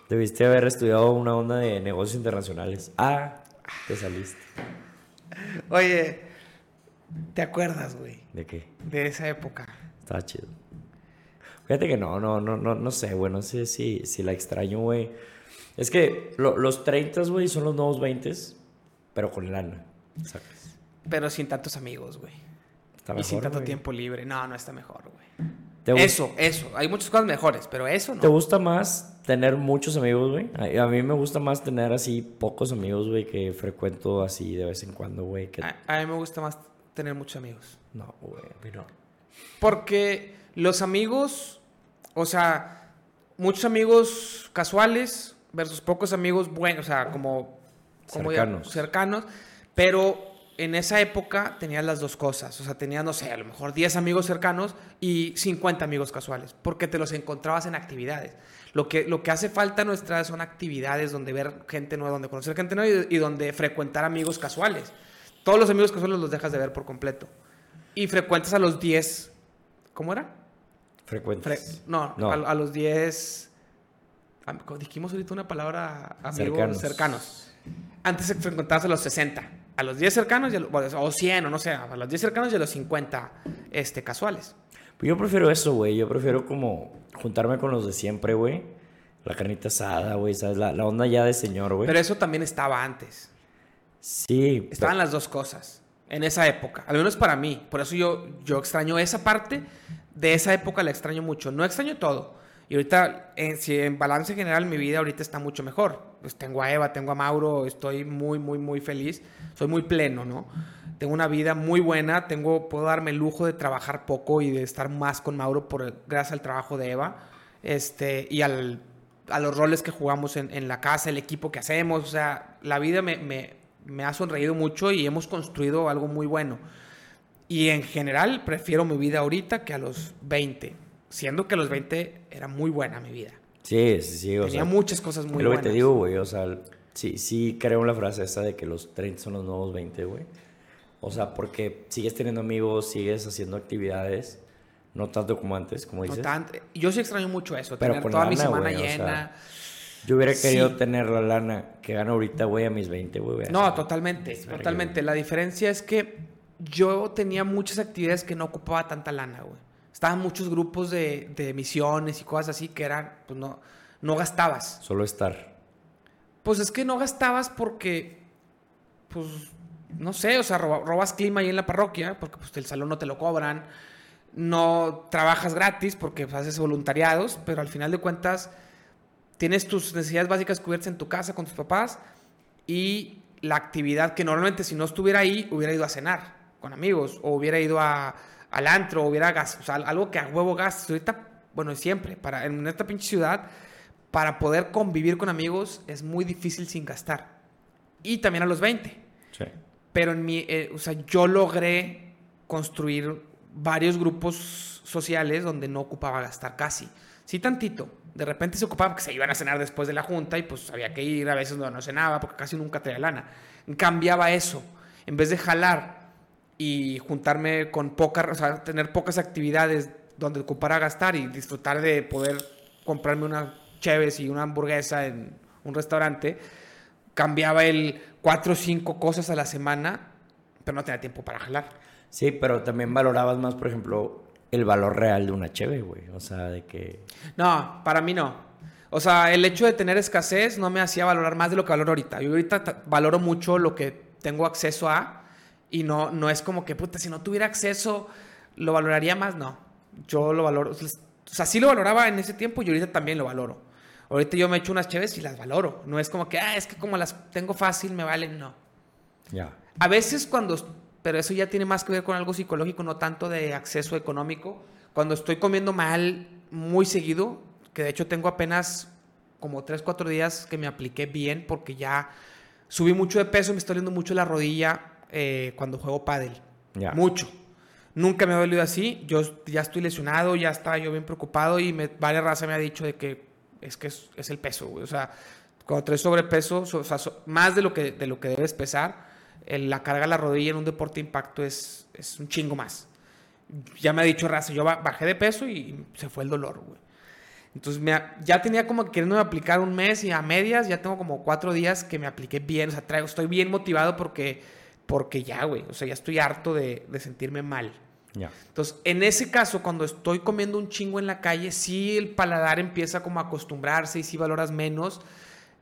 Debiste haber estudiado una onda de negocios internacionales. Ah, te saliste. Oye, ¿te acuerdas, güey? ¿De qué? De esa época. Estaba chido. Fíjate que no, no, no, no, no sé, güey. No sé si, si la extraño, güey. Es que lo- los 30, güey, son los nuevos 20, pero con lana. ¿Sacas? Pero sin tantos amigos, güey. Está Y sin tanto güey. tiempo libre. No, no está mejor, güey. ¿Te, Eso, eso. Hay muchas cosas mejores, pero eso ¿Te no. gusta más tener muchos amigos, güey? A, a mí me gusta más tener así pocos amigos, güey, que frecuento así de vez en cuando, güey. Que... A, a mí me gusta más tener muchos amigos. No, güey, a mí no. Porque los amigos, o sea, muchos amigos casuales versus pocos amigos buenos, o sea, como, como ya- Cercanos. cercanos, pero en esa época tenías las dos cosas, o sea, tenías, no sé, a lo mejor 10 amigos cercanos y 50 amigos casuales, porque te los encontrabas en actividades. Lo que, lo que hace falta nuestra son actividades donde ver gente nueva, donde conocer gente nueva y, y donde frecuentar amigos casuales. Todos los amigos casuales los dejas de ver por completo. Y frecuentas a los 10, ¿cómo era? Frecuentes. Fre- no, No. A, a los 10. am- como Dijimos ahorita una palabra amigos cercanos. Cercanos. Antes frecuentabas a los 60. A los 10 cercanos a lo- bueno, o 100, o no sé. A los 10 cercanos y a los 50 este, casuales. Pues yo prefiero eso, güey. Yo prefiero como juntarme con los de siempre, güey. La carnita asada, güey, ¿sabes? La, la onda ya de señor, güey. Pero eso también estaba antes. Sí. Estaban las dos cosas. En esa época. Al menos para mí. Por eso yo, yo extraño esa parte. De esa época la extraño mucho. No extraño todo. Y ahorita, en, si en balance general, mi vida ahorita está mucho mejor. Pues tengo a Eva, tengo a Mauro, estoy muy, muy, muy feliz. Soy muy pleno, ¿no? Tengo una vida muy buena, tengo, puedo darme el lujo de trabajar poco y de estar más con Mauro por, gracias al trabajo de Eva. Este, y al, a los roles que jugamos en, la casa, el equipo que hacemos. O sea, la vida me, me, me ha sonreído mucho y hemos construido algo muy bueno. Y en general prefiero mi vida ahorita que a los 20. Siendo que a los 20 era muy buena mi vida. Sí, sí, sí. O Tenía sea, muchas cosas muy es lo que buenas. te digo, güey. O sea, sí, sí creo en la frase esa de que los 30 son los nuevos 20, güey. O sea, porque sigues teniendo amigos, sigues haciendo actividades. No tanto como antes, como No dices. tanto- Yo sí extraño mucho eso, Pero tener con toda mi semana güey, o sea, llena. Yo hubiera Sí. querido tener la lana que gano ahorita, güey, a mis 20, güey. No, así. totalmente, totalmente. La diferencia es que yo tenía muchas actividades que no ocupaba tanta lana, güey. Estaban muchos grupos de, de misiones y cosas así que eran, pues no, no gastabas. Solo estar. Pues es que no gastabas porque, pues, no sé, o sea, roba- robas clima ahí en la parroquia porque pues el salón no te lo cobran. No trabajas gratis porque pues, haces voluntariados, pero al final de cuentas tienes tus necesidades básicas cubiertas en tu casa con tus papás y la actividad que normalmente si no estuviera ahí hubiera ido a cenar con amigos o hubiera ido a, al antro hubiera gas, o sea, algo que a huevo gastas. Ahorita, bueno, siempre, para, en esta pinche ciudad, para poder convivir con amigos es muy difícil sin gastar. Y también a los 20. Sí. Pero en mi, eh, o sea, yo logré construir varios grupos sociales donde no ocupaba gastar casi. Sí, tantito. De repente se ocupaba porque se iban a cenar después de la junta y pues había que ir a veces donde no cenaba porque casi nunca traía lana. Cambiaba eso. En vez de jalar y juntarme con pocas, o sea, tener pocas actividades donde ocupara gastar y disfrutar de poder comprarme una cheves y una hamburguesa en un restaurante, cambiaba el cuatro o cinco cosas a la semana, pero no tenía tiempo para jalar. Sí, pero también valorabas más, por ejemplo, el valor real de una cheve, güey. O sea, de que... No, para mí no. O sea, el hecho de tener escasez no me hacía valorar más de lo que valoro ahorita. Yo ahorita ta- valoro mucho lo que tengo acceso a y no, no es como que, puta, si no tuviera acceso, lo valoraría más. No, yo lo valoro. O sea, sí lo valoraba en ese tiempo y ahorita también lo valoro. Ahorita yo me echo unas cheves y las valoro. No es como que, ah, es que como las tengo fácil, me valen. No. Ya. A veces cuando, pero eso ya tiene más que ver con algo psicológico, no tanto de acceso económico. Cuando estoy comiendo mal muy seguido, que de hecho tengo apenas como 3, 4 días que me apliqué bien porque ya subí mucho de peso, me está doliendo mucho la rodilla eh, cuando juego pádel. Mucho. Nunca me ha dolido así. Yo ya estoy lesionado, ya estaba yo bien preocupado y me, varias razas me ha dicho de que es que es, es el peso, güey. O sea, cuando traes sobrepeso, so- o sea, so- más de lo que, de lo que debes pesar, el- la carga a la rodilla en un deporte de impacto es, es un chingo más. Ya me ha dicho raza, yo ba- bajé de peso y se fue el dolor, güey. Entonces me ya tenía como que queriendo aplicar un mes y a medias ya tengo como cuatro días que me apliqué bien. O sea, traigo, estoy bien motivado porque, porque ya, güey. O sea, ya estoy harto de, de sentirme mal. Entonces, en ese caso, cuando estoy comiendo un chingo en la calle, sí el paladar empieza como a acostumbrarse y sí valoras menos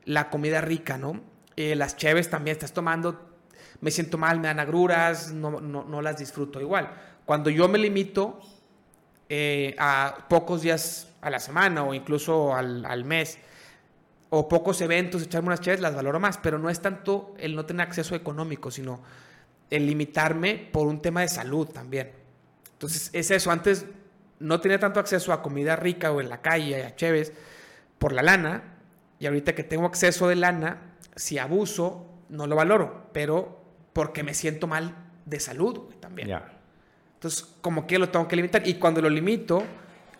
la comida rica, ¿no? Eh, las cheves también estás tomando, me siento mal, me dan agruras, no, no, no las disfruto igual. Cuando yo me limito eh, a pocos días a la semana o incluso al, al mes, o pocos eventos, echarme unas cheves, las valoro más, pero no es tanto el no tener acceso económico, sino el limitarme por un tema de salud también. Entonces, es eso. Antes no tenía tanto acceso a comida rica o en la calle, a cheves, por la lana. Y ahorita que tengo acceso de lana, si abuso, no lo valoro. Pero porque me siento mal de salud güey, también. Ya. Entonces, como que lo tengo que limitar. Y cuando lo limito,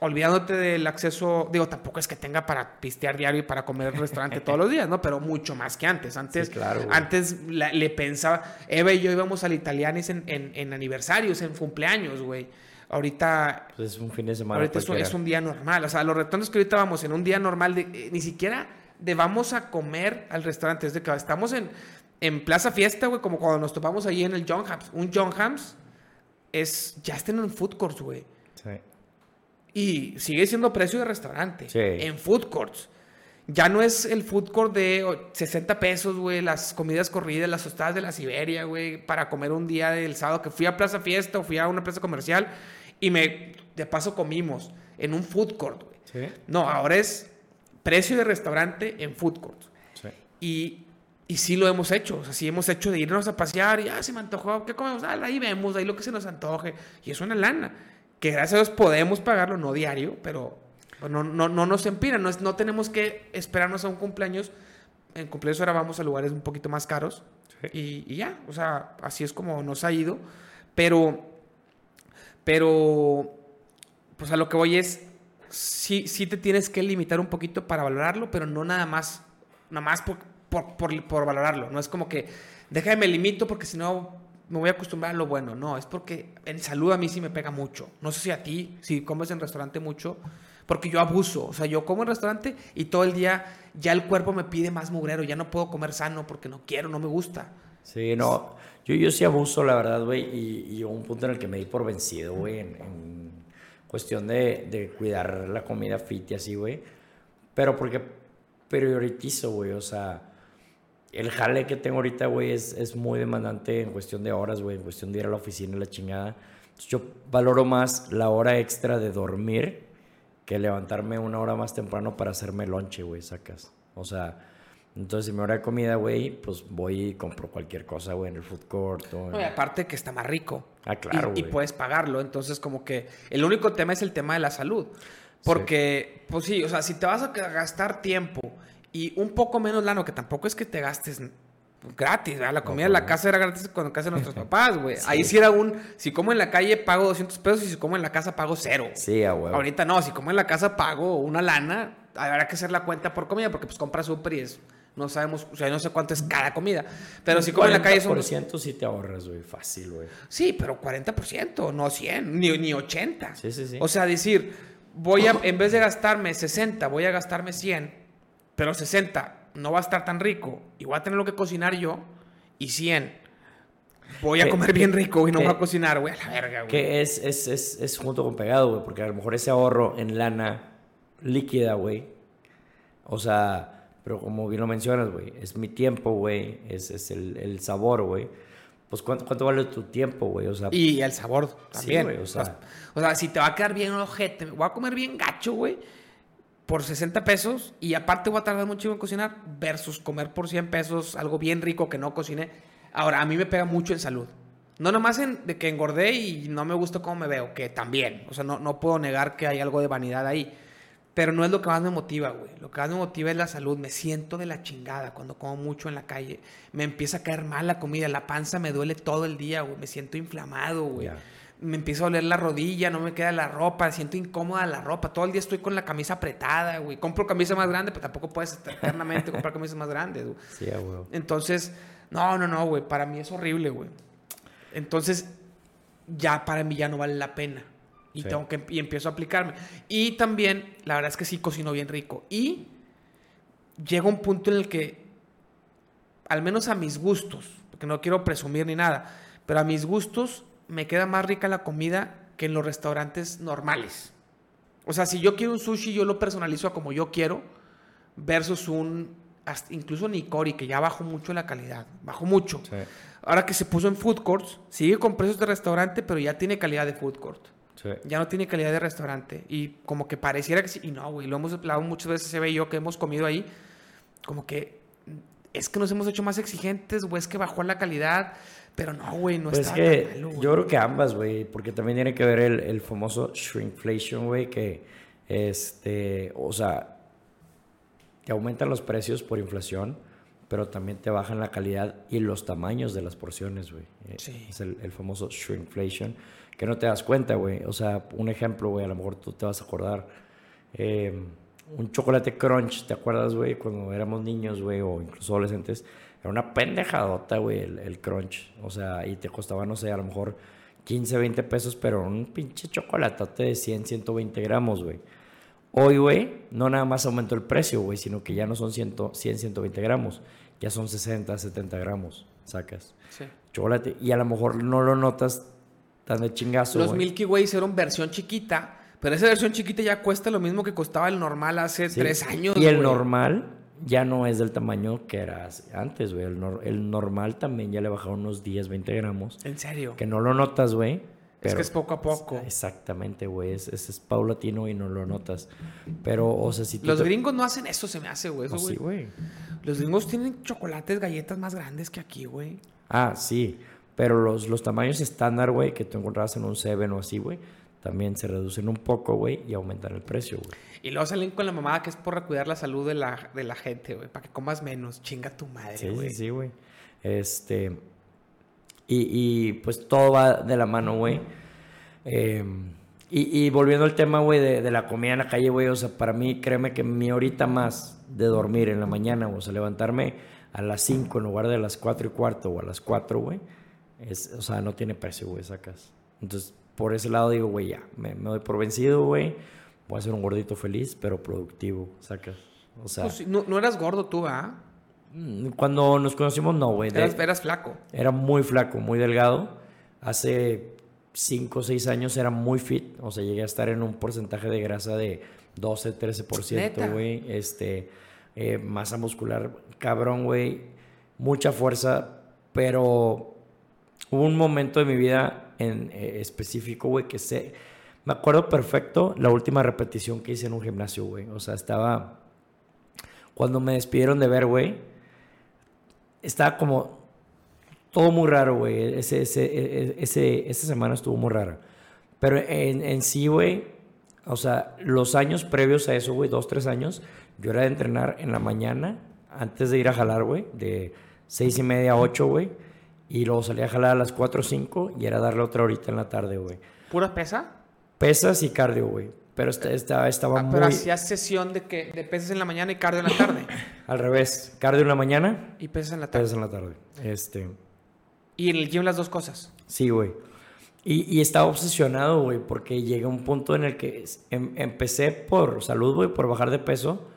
olvidándote del acceso, digo, tampoco es que tenga para pistear diario y para comer en el restaurante todos los días, ¿no? Pero mucho más que antes. Antes, Sí, claro, güey. antes la- le pensaba, Eva y yo íbamos al Italianis en, en- en aniversarios, en cumpleaños, güey. Ahorita, Pues es un fin de semana. ahorita es, un, es un día normal. O sea, los restaurantes que ahorita vamos en un día normal, de- eh, ni siquiera de vamos a comer al restaurante. Es de que estamos en, en Plaza Fiesta, güey, como cuando nos topamos ahí en el John Hams. Un John Hams es, ya están en food courts, güey. Y sigue siendo precio de restaurante. Sí. En food courts. Ya no es el food court de o- 60 pesos, güey, las comidas corridas, las tostadas de la Siberia, güey, para comer un día del sábado que fui a Plaza Fiesta o fui a una plaza comercial y me, de paso comimos en un food court, güey. Sí. No, ahora es precio de restaurante en food court. Sí. Y, y sí lo hemos hecho. O sea, sí hemos hecho de irnos a pasear y, ah, se me antojó, ¿qué comemos? Ah, ahí vemos, ahí lo que se nos antoje. Y es una lana. Que gracias a Dios podemos pagarlo, no diario, pero pues, no, no, no nos empira. No, es- no tenemos que esperarnos a un cumpleaños. En cumpleaños ahora vamos a lugares un poquito más caros. Sí. Y, y ya, o sea, así es como nos ha ido. Pero, pero, pues a lo que voy es, sí, sí te tienes que limitar un poquito para valorarlo, pero no nada más, nada más por, por, por- por valorarlo. No es como que, déjame me limito porque si no me voy a acostumbrar a lo bueno. No, es porque en salud a mí sí me pega mucho. No sé si a ti, si comes en restaurante mucho, Porque yo abuso. O sea, yo como en restaurante y todo el día ya el cuerpo me pide más mugrero. Ya no puedo comer sano porque no quiero, no me gusta. Sí, no. Yo, yo sí abuso, la verdad, güey. Y, hubo un punto en el que me di por vencido, güey. En, en cuestión de, de cuidar la comida fit y así, güey. Pero porque prioritizo, güey. O sea, el jale que tengo ahorita, güey, es, es muy demandante en cuestión de horas, güey. En cuestión de ir a la oficina y la chingada. Entonces, yo valoro más la hora extra de dormir que levantarme una hora más temprano para hacerme lonche, güey, sacas. O sea, entonces si me hora de comida, güey, pues voy y compro cualquier cosa, güey, en el food court. O en- No, y aparte que está más rico. Ah, claro, Y, y puedes pagarlo. Entonces, como que el único tema es el tema de la salud. Porque, pues sí, o sea, si te vas a gastar tiempo y un poco menos lano, que tampoco es que te gastes gratis, ¿verdad? La comida en la casa era gratis cuando en casa de nuestros papás, güey. Ahí sí era un, si como en la calle pago 200 pesos y si como en la casa pago cero. Sí, a huevo. Ahorita no, si como en la casa pago una lana, habrá que hacer la cuenta por comida porque pues compras súper y es, no sabemos, o sea, no sé cuánto es cada comida. Pero si como en la calle son... Por ciento sí te ahorras, güey, fácil, güey. Sí, pero 40%, no 100, ni, ni 80. Sí, sí, sí. O sea, decir, voy a, en vez de gastarme 60, voy a gastarme 100, pero 60 no va a estar tan rico y voy a tener lo que cocinar yo, y 100 voy a Que- comer bien que- rico y no que- voy a cocinar, güey, a la verga, güey. Que es, es, es, es junto con pegado, güey, porque a lo mejor ese ahorro en lana líquida, güey. O sea, pero como bien lo mencionas, güey, es mi tiempo, güey, es, es el, el sabor, güey. Pues ¿cuánto, cuánto vale tu tiempo, güey? O sea, Y el sabor también. güey, o sea. o sea, si te va a quedar bien ojete, voy a comer bien gacho, güey, por 60 pesos y aparte voy a tardar mucho en cocinar versus comer por 100 pesos algo bien rico que no cociné. Ahora, a mí me pega mucho en salud. No nomás de que engordé y no me gusta cómo me veo, que también. O sea, no, no puedo negar que hay algo de vanidad ahí. Pero no es lo que más me motiva, güey. Lo que más me motiva es la salud. Me siento de la chingada cuando como mucho en la calle. Me empieza a caer mal la comida. La panza me duele todo el día, güey. Me siento inflamado, güey. Me empieza a doler la rodilla, no me queda la ropa. Siento incómoda la ropa. Todo el día estoy con la camisa apretada, güey. Compro camisa más grande, pero tampoco puedes eternamente comprar camisas más grandes, güey. sí, huevo. Entonces, no, no, no, güey. Para mí es horrible, güey. Entonces, ya para mí ya no vale la pena. Y, Sí. tengo que, y empiezo a aplicarme. Y también, la verdad es que sí cocino bien rico. Y llega un punto en el que, al menos a mis gustos, porque no quiero presumir ni nada, pero a mis gustos me queda más rica la comida que en los restaurantes normales. O sea, si yo quiero un sushi, yo lo personalizo a como yo quiero, versus un, incluso Nikori, que ya bajó mucho la calidad, bajó mucho. Sí, Ahora que se puso en food courts, sigue con precios de restaurante, pero ya tiene calidad de food court. sí. Ya no tiene calidad de restaurante. Y como que pareciera que sí. Y no, güey, lo hemos hablado muchas veces, se ve yo que hemos comido ahí. Como que es que nos hemos hecho más exigentes, güey, es que bajó la calidad. Pero no, güey, no Pues es está que tan malo, yo creo que ambas, güey, porque también tiene que ver el, el famoso shrinkflation, güey, que, este, o sea, te aumentan los precios por inflación, pero también te bajan la calidad y los tamaños de las porciones, güey. Eh, Sí. Es el, el famoso shrinkflation, que no te das cuenta, güey. O sea, un ejemplo, güey, a lo mejor tú te vas a acordar. Eh, un chocolate crunch, ¿te acuerdas, güey? Cuando éramos niños, güey, o incluso adolescentes. Era una pendejadota, güey, el, el crunch. O sea, y te costaba, no sé, a lo mejor 15, 20 pesos, pero un pinche chocolatote de 100, 120 gramos, güey. Hoy, güey, no nada más aumentó el precio, güey, sino que ya no son 100, 100, 120 gramos. Ya son 60, 70 gramos, sacas. Sí. Chocolate. Y a lo mejor no lo notas tan de chingazo, Los. Milky Way hicieron versión chiquita. Pero esa versión chiquita ya cuesta lo mismo que costaba el normal hace Sí. tres años. Y el normal ya no es del tamaño que era antes, güey. El, nor- el normal también ya le bajaron unos 10, 20 gramos. En serio. Que no lo notas, güey. Es que es poco a poco. Exactamente, güey. Es, es, es paulatino y no lo notas. Pero, o sea, si tú. Los te- gringos no hacen eso, se me hace, güey. No, sí, güey. güey. Los gringos tienen chocolates, galletas más grandes que aquí, güey. Ah, sí. Pero los, los tamaños estándar, güey, que tú encontrabas en un Seven o así, güey, también se reducen un poco, güey, y aumentan el precio, güey. Y luego salen con la mamada que es por cuidar la salud de la, de la gente, güey. Para que comas menos. Chinga tu madre, güey. sí, sí, güey. Este. Y, y, pues todo va de la mano, güey. Eh, y, y volviendo al tema, güey, de, de la comida en la calle, güey. O sea, para mí, créeme que mi horita más de dormir en la mañana, o sea, levantarme a las 5 en lugar de las 4 y cuarto o a las 4, güey. O sea, no tiene precio, güey, sacas. Entonces, por ese lado digo, güey, ya, me, me doy por vencido, güey. voy a ser un gordito feliz, pero productivo, sacas. O sea, Pues, no, no eras gordo tú, ¿ah? mm, cuando nos conocimos, no, güey. Eras, eras flaco. Era muy flaco, muy delgado. Hace 5 o 6 años era muy fit. O sea, llegué a estar en un porcentaje de grasa de 12, 13%, Neta. güey. Este, eh, masa muscular, cabrón, güey. Mucha fuerza, pero hubo un momento de mi vida en eh, específico, güey, que sé. Me acuerdo perfecto la última repetición que hice en un gimnasio, güey. O sea, estaba. Cuando me despidieron de ver, güey, estaba como todo muy raro, güey. Ese, ese, e- ese, esa semana estuvo muy rara. Pero en, en sí, güey, o sea, los años previos a eso, güey, dos, tres años, yo era de entrenar en la mañana, antes de ir a jalar, güey, de seis y media a ocho, güey. Y luego salía a jalar a las cuatro o cinco y era darle otra horita en la tarde, güey. ¿Pura pesa? Pesas y cardio, güey. Pero esta- esta- estaba Ah, muy... pero hacías sesión de que de pesas en la mañana y cardio en la tarde. Al revés, cardio en la mañana, y pesas en la tarde. pesas en la tarde. Este... Y en el gym las dos cosas. Sí, güey. Y, y estaba obsesionado, güey, porque llegué a un punto en el que em- empecé por salud, güey, por bajar de peso,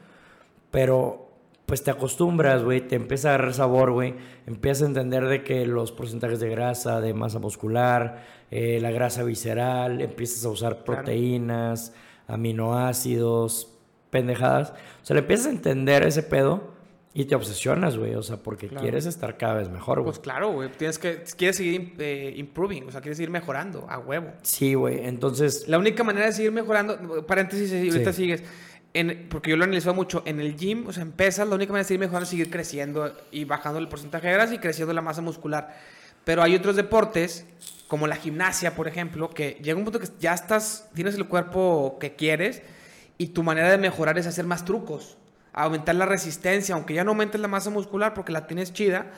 pero pues te acostumbras, güey, te empieza a agarrar sabor, güey, empiezas a entender de que los porcentajes de grasa, de masa muscular, eh, la grasa visceral, empiezas a usar proteínas, aminoácidos, pendejadas. O sea, le empiezas a entender ese pedo y te obsesionas, güey, o sea, porque Claro. quieres estar cada vez mejor, güey. Pues claro, güey. Tienes que, quieres seguir eh, improving, o sea, quieres seguir mejorando a huevo. Sí, güey, entonces... La única manera de seguir mejorando, paréntesis, ahorita Sí. sigues, en- porque yo lo analizado mucho, en el gym, o sea, en pesas, la única manera de seguir mejorando es seguir creciendo y bajando el porcentaje de grasa y creciendo la masa muscular. Pero hay otros deportes, como la gimnasia, por ejemplo, que llega un punto que ya estás, tienes el cuerpo que quieres y tu manera de mejorar es hacer más trucos, aumentar la resistencia, aunque ya no aumentes la masa muscular porque la tienes chida,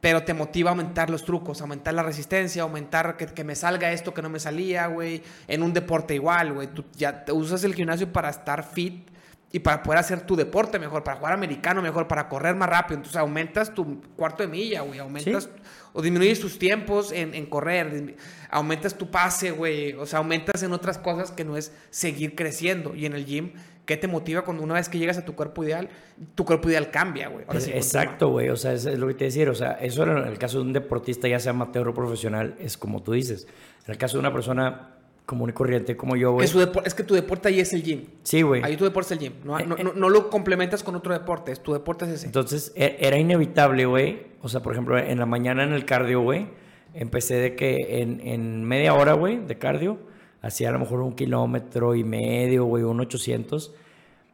pero te motiva a aumentar los trucos, aumentar la resistencia, aumentar que, que me salga esto que no me salía, güey. En un deporte igual, güey. Tú ya te usas el gimnasio para estar fit y para poder hacer tu deporte mejor, para jugar americano mejor, para correr más rápido. Entonces aumentas tu cuarto de milla, güey. Aumentas Sí. o disminuyes tus tiempos en, en correr. Aumentas tu pase, güey. O sea, aumentas en otras cosas que no es seguir creciendo. Y en el gym, ¿qué te motiva cuando una vez que llegas a tu cuerpo ideal, tu cuerpo ideal cambia, güey? Ahora Es- sí, continúa. Exacto, güey. O sea, es, es lo que te decía. O sea, eso en el caso de un deportista, ya sea amateur o profesional, es como tú dices. En el caso de una persona común y corriente como yo, güey. Es, es que tu deporte ahí es el gym. Sí, güey. Ahí tu deporte es el gym. No, Eh, no, eh. no- no lo complementas con otro deporte. Tu deporte es ese. Entonces, e- era inevitable, güey. O sea, por ejemplo, en la mañana en el cardio, güey, empecé de que en, en media hora, güey, de cardio, hacía a lo mejor un kilómetro y medio, güey, un 800.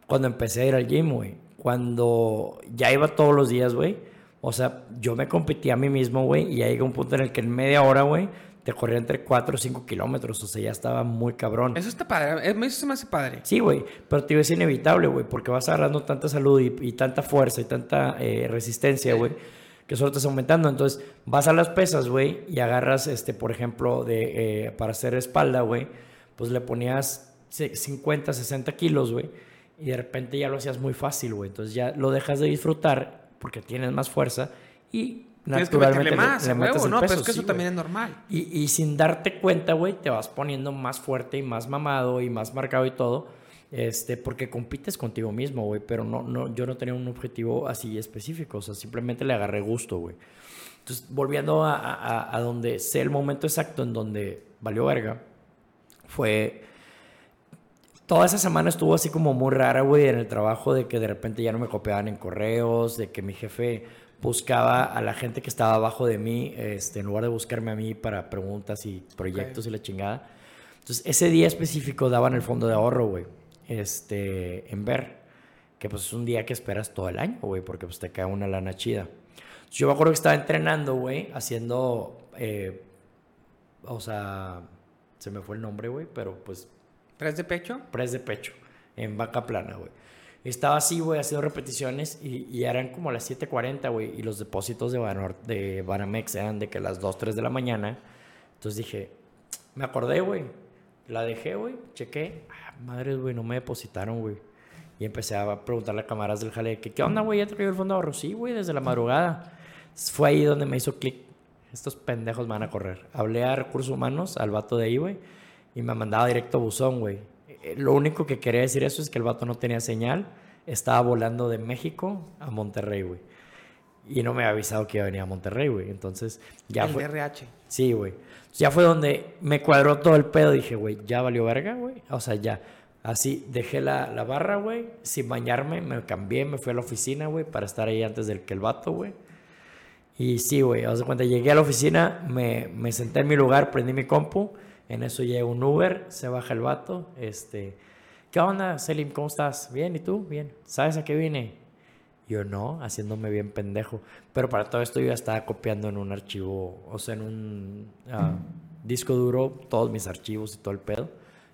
Cuando empecé a ir al gym, güey. Cuando ya iba todos los días, güey. O sea, yo me competí a mí mismo, güey, y ya llegó un punto en el que en media hora, güey, te corría entre 4 o 5 kilómetros. O sea, ya estaba muy cabrón. Eso está padre. eh, Eso se me hace padre. Sí, güey, pero te es inevitable, güey, porque vas agarrando tanta salud y, y tanta fuerza y tanta eh, resistencia, güey, que solo te está aumentando. Entonces, vas a las pesas, güey, y agarras, este, por ejemplo, de, eh, para hacer espalda, güey, pues le ponías ce- 50, 60 kilos, güey, y de repente ya lo hacías muy fácil, güey. Entonces ya lo dejas de disfrutar porque tienes más fuerza y Tienes que meterle más, le peso, es que sí, eso güey. también es normal. Y, y sin darte cuenta, güey, te vas poniendo más fuerte y más mamado y más marcado y todo. Este, porque compites contigo mismo, güey. Pero no, no, yo no tenía un objetivo así específico. O sea, simplemente le agarré gusto, güey. Entonces, volviendo a, a- a donde sé el momento exacto en donde valió verga, fue. Toda esa semana estuvo así como muy rara, güey, en el trabajo de que de repente ya no me copiaban en correos, de que mi jefe buscaba a la gente que estaba abajo de mí, este, en lugar de buscarme a mí para preguntas y proyectos y la chingada. Entonces, ese día específico daban el fondo de ahorro, güey, este, en ver, que pues es un día que esperas todo el año, güey, porque pues te cae una lana chida. Entonces, yo me acuerdo que estaba entrenando, güey, haciendo, eh, o sea, se me fue el nombre, güey, pero pues ¿Tres de pecho? press de pecho en vaca plana, güey. Estaba así, güey, haciendo repeticiones y, y eran como las 7:40, güey, y los depósitos de, Banor- de Banamex eran de que las 2, 3 de la mañana. Entonces dije, me acordé, güey. La dejé, güey, chequé. Madres, güey, no me depositaron, güey. Y empecé a preguntarle a cámaras del jale que, ¿qué onda, güey? ¿Ya cayó el fondo de ahorro? Sí, güey, desde la madrugada. Fue ahí donde me hizo clic. Estos pendejos van a correr. Hablé a recursos humanos, al vato de ahí, güey, y me mandaba directo a buzón, güey. eh, lo único que quería decir eso es que el vato no tenía señal. Estaba volando de México a Monterrey, güey. Y no me había avisado que iba a venir a Monterrey, güey. Entonces, ya el fue. RH. Sí, güey. Ya fue donde me cuadró todo el pedo. Dije, güey, ya valió verga, güey. O sea, ya. Así, dejé la, la barra, güey. Sin bañarme, me cambié, me fui a la oficina, güey, para estar ahí antes del que el vato, güey. Y sí, güey. O sea, cuando llegué a la oficina, me, me senté en mi lugar, prendí mi compu. En eso llega un Uber, se baja el vato. Este, ¿qué onda, Selim? ¿Cómo estás? Bien, ¿y tú? Bien. ¿Sabes a qué vine? Yo no, haciéndome bien pendejo. Pero para todo esto yo ya estaba copiando en un archivo, o sea, en un ah, disco duro, todos mis archivos y todo el pedo.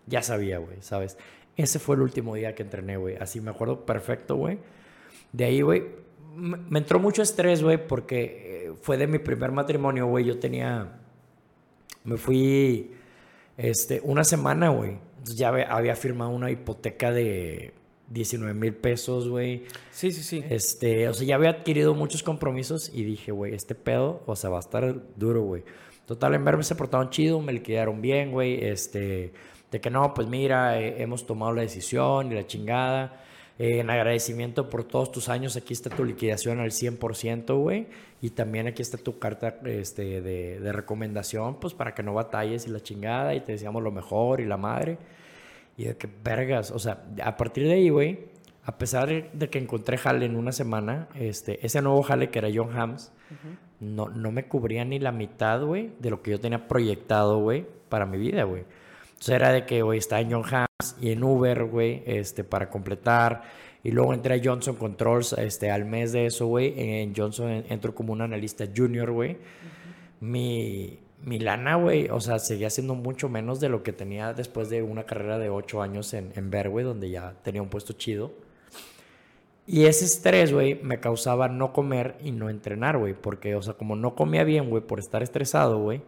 Ya sabía, güey, ¿sabes? Ese fue el último día que entrené, güey. Así me acuerdo perfecto, güey. De ahí, güey, me, entró mucho estrés, güey, porque eh, fue de mi primer matrimonio, güey. Yo tenía, me fui, este, una semana, güey. Ya había firmado una hipoteca de 19 mil pesos, güey. Sí, sí, sí. Este, o sea, ya había adquirido muchos compromisos y dije, güey, este pedo, o sea, va a estar duro, güey. Total, en verme se portaron chido, me liquidaron bien, güey. Este, de que no, pues mira, eh, hemos tomado la decisión y la chingada. Eh, en agradecimiento por todos tus años, aquí está tu liquidación al 100%, güey. Y también aquí está tu carta este, de, de recomendación, pues para que no batalles y la chingada y te deseamos lo mejor y la madre. Y de que vergas, o sea, a partir de ahí, güey, a pesar de- que encontré jale en una semana, este, ese nuevo jale que era John Hams, no, no me cubría ni la mitad, güey, de lo que yo tenía proyectado, güey, para mi vida, güey. Entonces era de que, güey, estaba en John Hams y en Uber, güey, este, para completar. Y luego entré a Johnson Controls, este, al mes de eso, güey. En Johnson en- entro como un analista junior, güey. Mi, mi lana, güey, o sea, seguía siendo mucho menos de lo que tenía después de una carrera de ocho años en, en Ver, güey, donde ya tenía un puesto chido. Y ese estrés, güey, me causaba no comer y no entrenar, güey. Porque, o sea, como no comía bien, güey, por estar estresado, güey,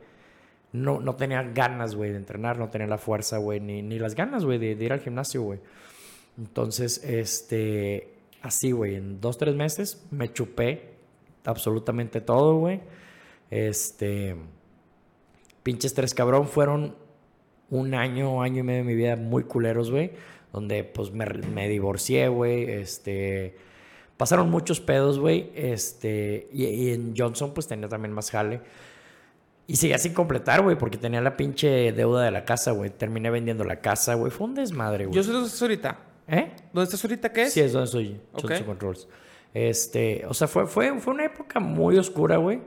no, no tenía ganas, güey, de entrenar, no tenía la fuerza, güey, ni, ni las ganas, güey, de, de ir al gimnasio, güey. Entonces, este, así, güey, en dos, tres meses me chupé absolutamente todo, güey. Este, pinches tres cabrón, fueron un año, año y medio de mi vida muy culeros, güey. Donde pues me, me divorcié, güey. Este. Pasaron muchos pedos, güey. Este. Y, y en Johnson, pues tenía también más jale. Y seguía sin completar, güey, porque tenía la pinche deuda de la casa, güey. Terminé vendiendo la casa, güey. Fue un desmadre, güey. Yo sé dónde estás ahorita. ¿Eh? ¿Dónde estás ahorita? ¿Qué es? Sí, es donde soy. Ok. Johnson Controls. Este, o sea, fue, fue, fue una época muy oscura, güey.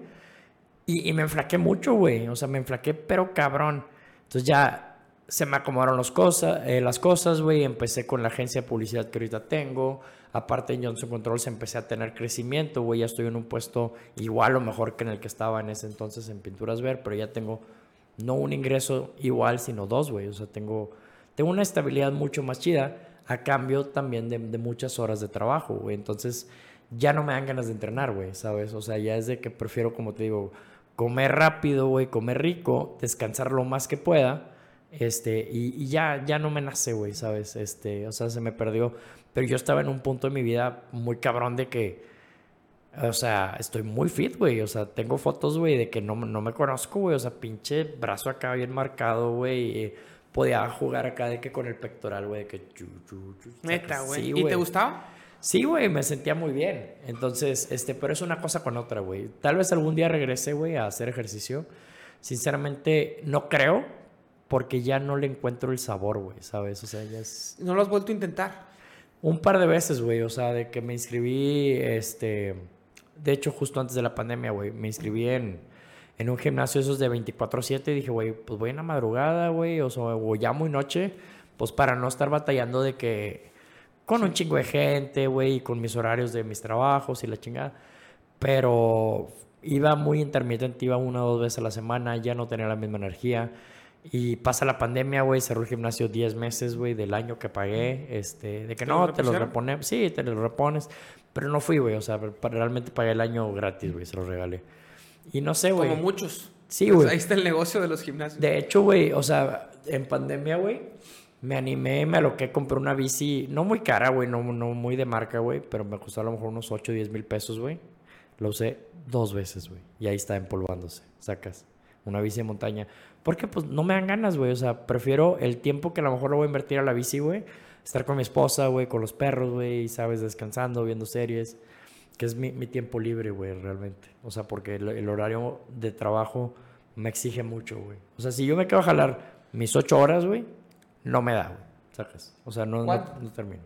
Y, me enflaqué mucho, güey. O sea, me enflaqué, pero cabrón. Entonces ya se me acomodaron los cosas, eh, las cosas, güey. Empecé con la agencia de publicidad que ahorita tengo. Aparte en Johnson Controls empecé a tener crecimiento, güey. Ya estoy en un puesto igual o mejor que en el que estaba en ese entonces en Pinturas Ver, pero ya tengo no un ingreso igual, sino dos, güey. O sea, tengo, tengo una estabilidad mucho más chida a cambio también de, de muchas horas de trabajo, güey. Entonces ya no me dan ganas de entrenar, güey, ¿sabes? O sea, ya es de que prefiero, como te digo, comer rápido, güey, comer rico, descansar lo más que pueda. Este, y, y ya, ya no me nace, güey, ¿sabes? Este, o sea, se me perdió. Pero yo estaba en un punto de mi vida muy cabrón de que, o sea, estoy muy fit, güey. O sea, tengo fotos, güey, de que no, no me conozco, güey. O sea, pinche brazo acá bien marcado, güey. Podía jugar acá de que con el pectoral, güey, de que... Neta, güey. Sí, ¿Y te gustaba? Sí, güey, me sentía muy bien. Entonces, este, pero es una cosa con otra, güey. Tal vez algún día regrese, güey, a hacer ejercicio. Sinceramente, no creo, porque ya no le encuentro el sabor, güey, ¿sabes? O sea, ya es ¿No lo has vuelto a intentar? un par de veces, güey, o sea, de que me inscribí, este, de hecho, justo antes de la pandemia, güey, me inscribí en, en un gimnasio esos de 24/7 y dije, güey, pues voy en la madrugada, güey, o sea, o ya muy noche, pues para no estar batallando de que con un chingo de gente, güey, y con mis horarios de mis trabajos y la chingada. Pero iba muy intermitente, iba una o dos veces a la semana, ya no tenía la misma energía. Y pasa la pandemia, güey, cerró el gimnasio 10 meses, güey, del año que pagué, este, de que ¿Te lo no, te lo reponemos, sí, te lo repones, pero no fui, güey, o sea, realmente pagué el año gratis, güey, se lo regalé. Y no sé, güey. Como muchos. Sí, güey. Ahí está el negocio de los gimnasios. De hecho, güey, o sea, en pandemia, güey, me animé, me aloqué, compré una bici, no muy cara, güey, no, no muy de marca, güey, pero me costó a lo mejor unos 8 o 10 mil pesos, güey. Lo usé dos veces, güey, y ahí está empolvándose, sacas. una bici de montaña. Porque pues no me dan ganas, güey. O sea, prefiero el tiempo que a lo mejor lo voy a invertir a la bici, güey. Estar con mi esposa, güey, con los perros, güey, sabes, descansando, viendo series. Que es mi, tiempo libre, güey, realmente. O sea, porque el, el horario de trabajo me exige mucho, güey. O sea, si yo me quedo a jalar mis ocho horas, güey, no me da, güey. ¿Sacas? O sea, no, no, ¿Cuánto? no termino.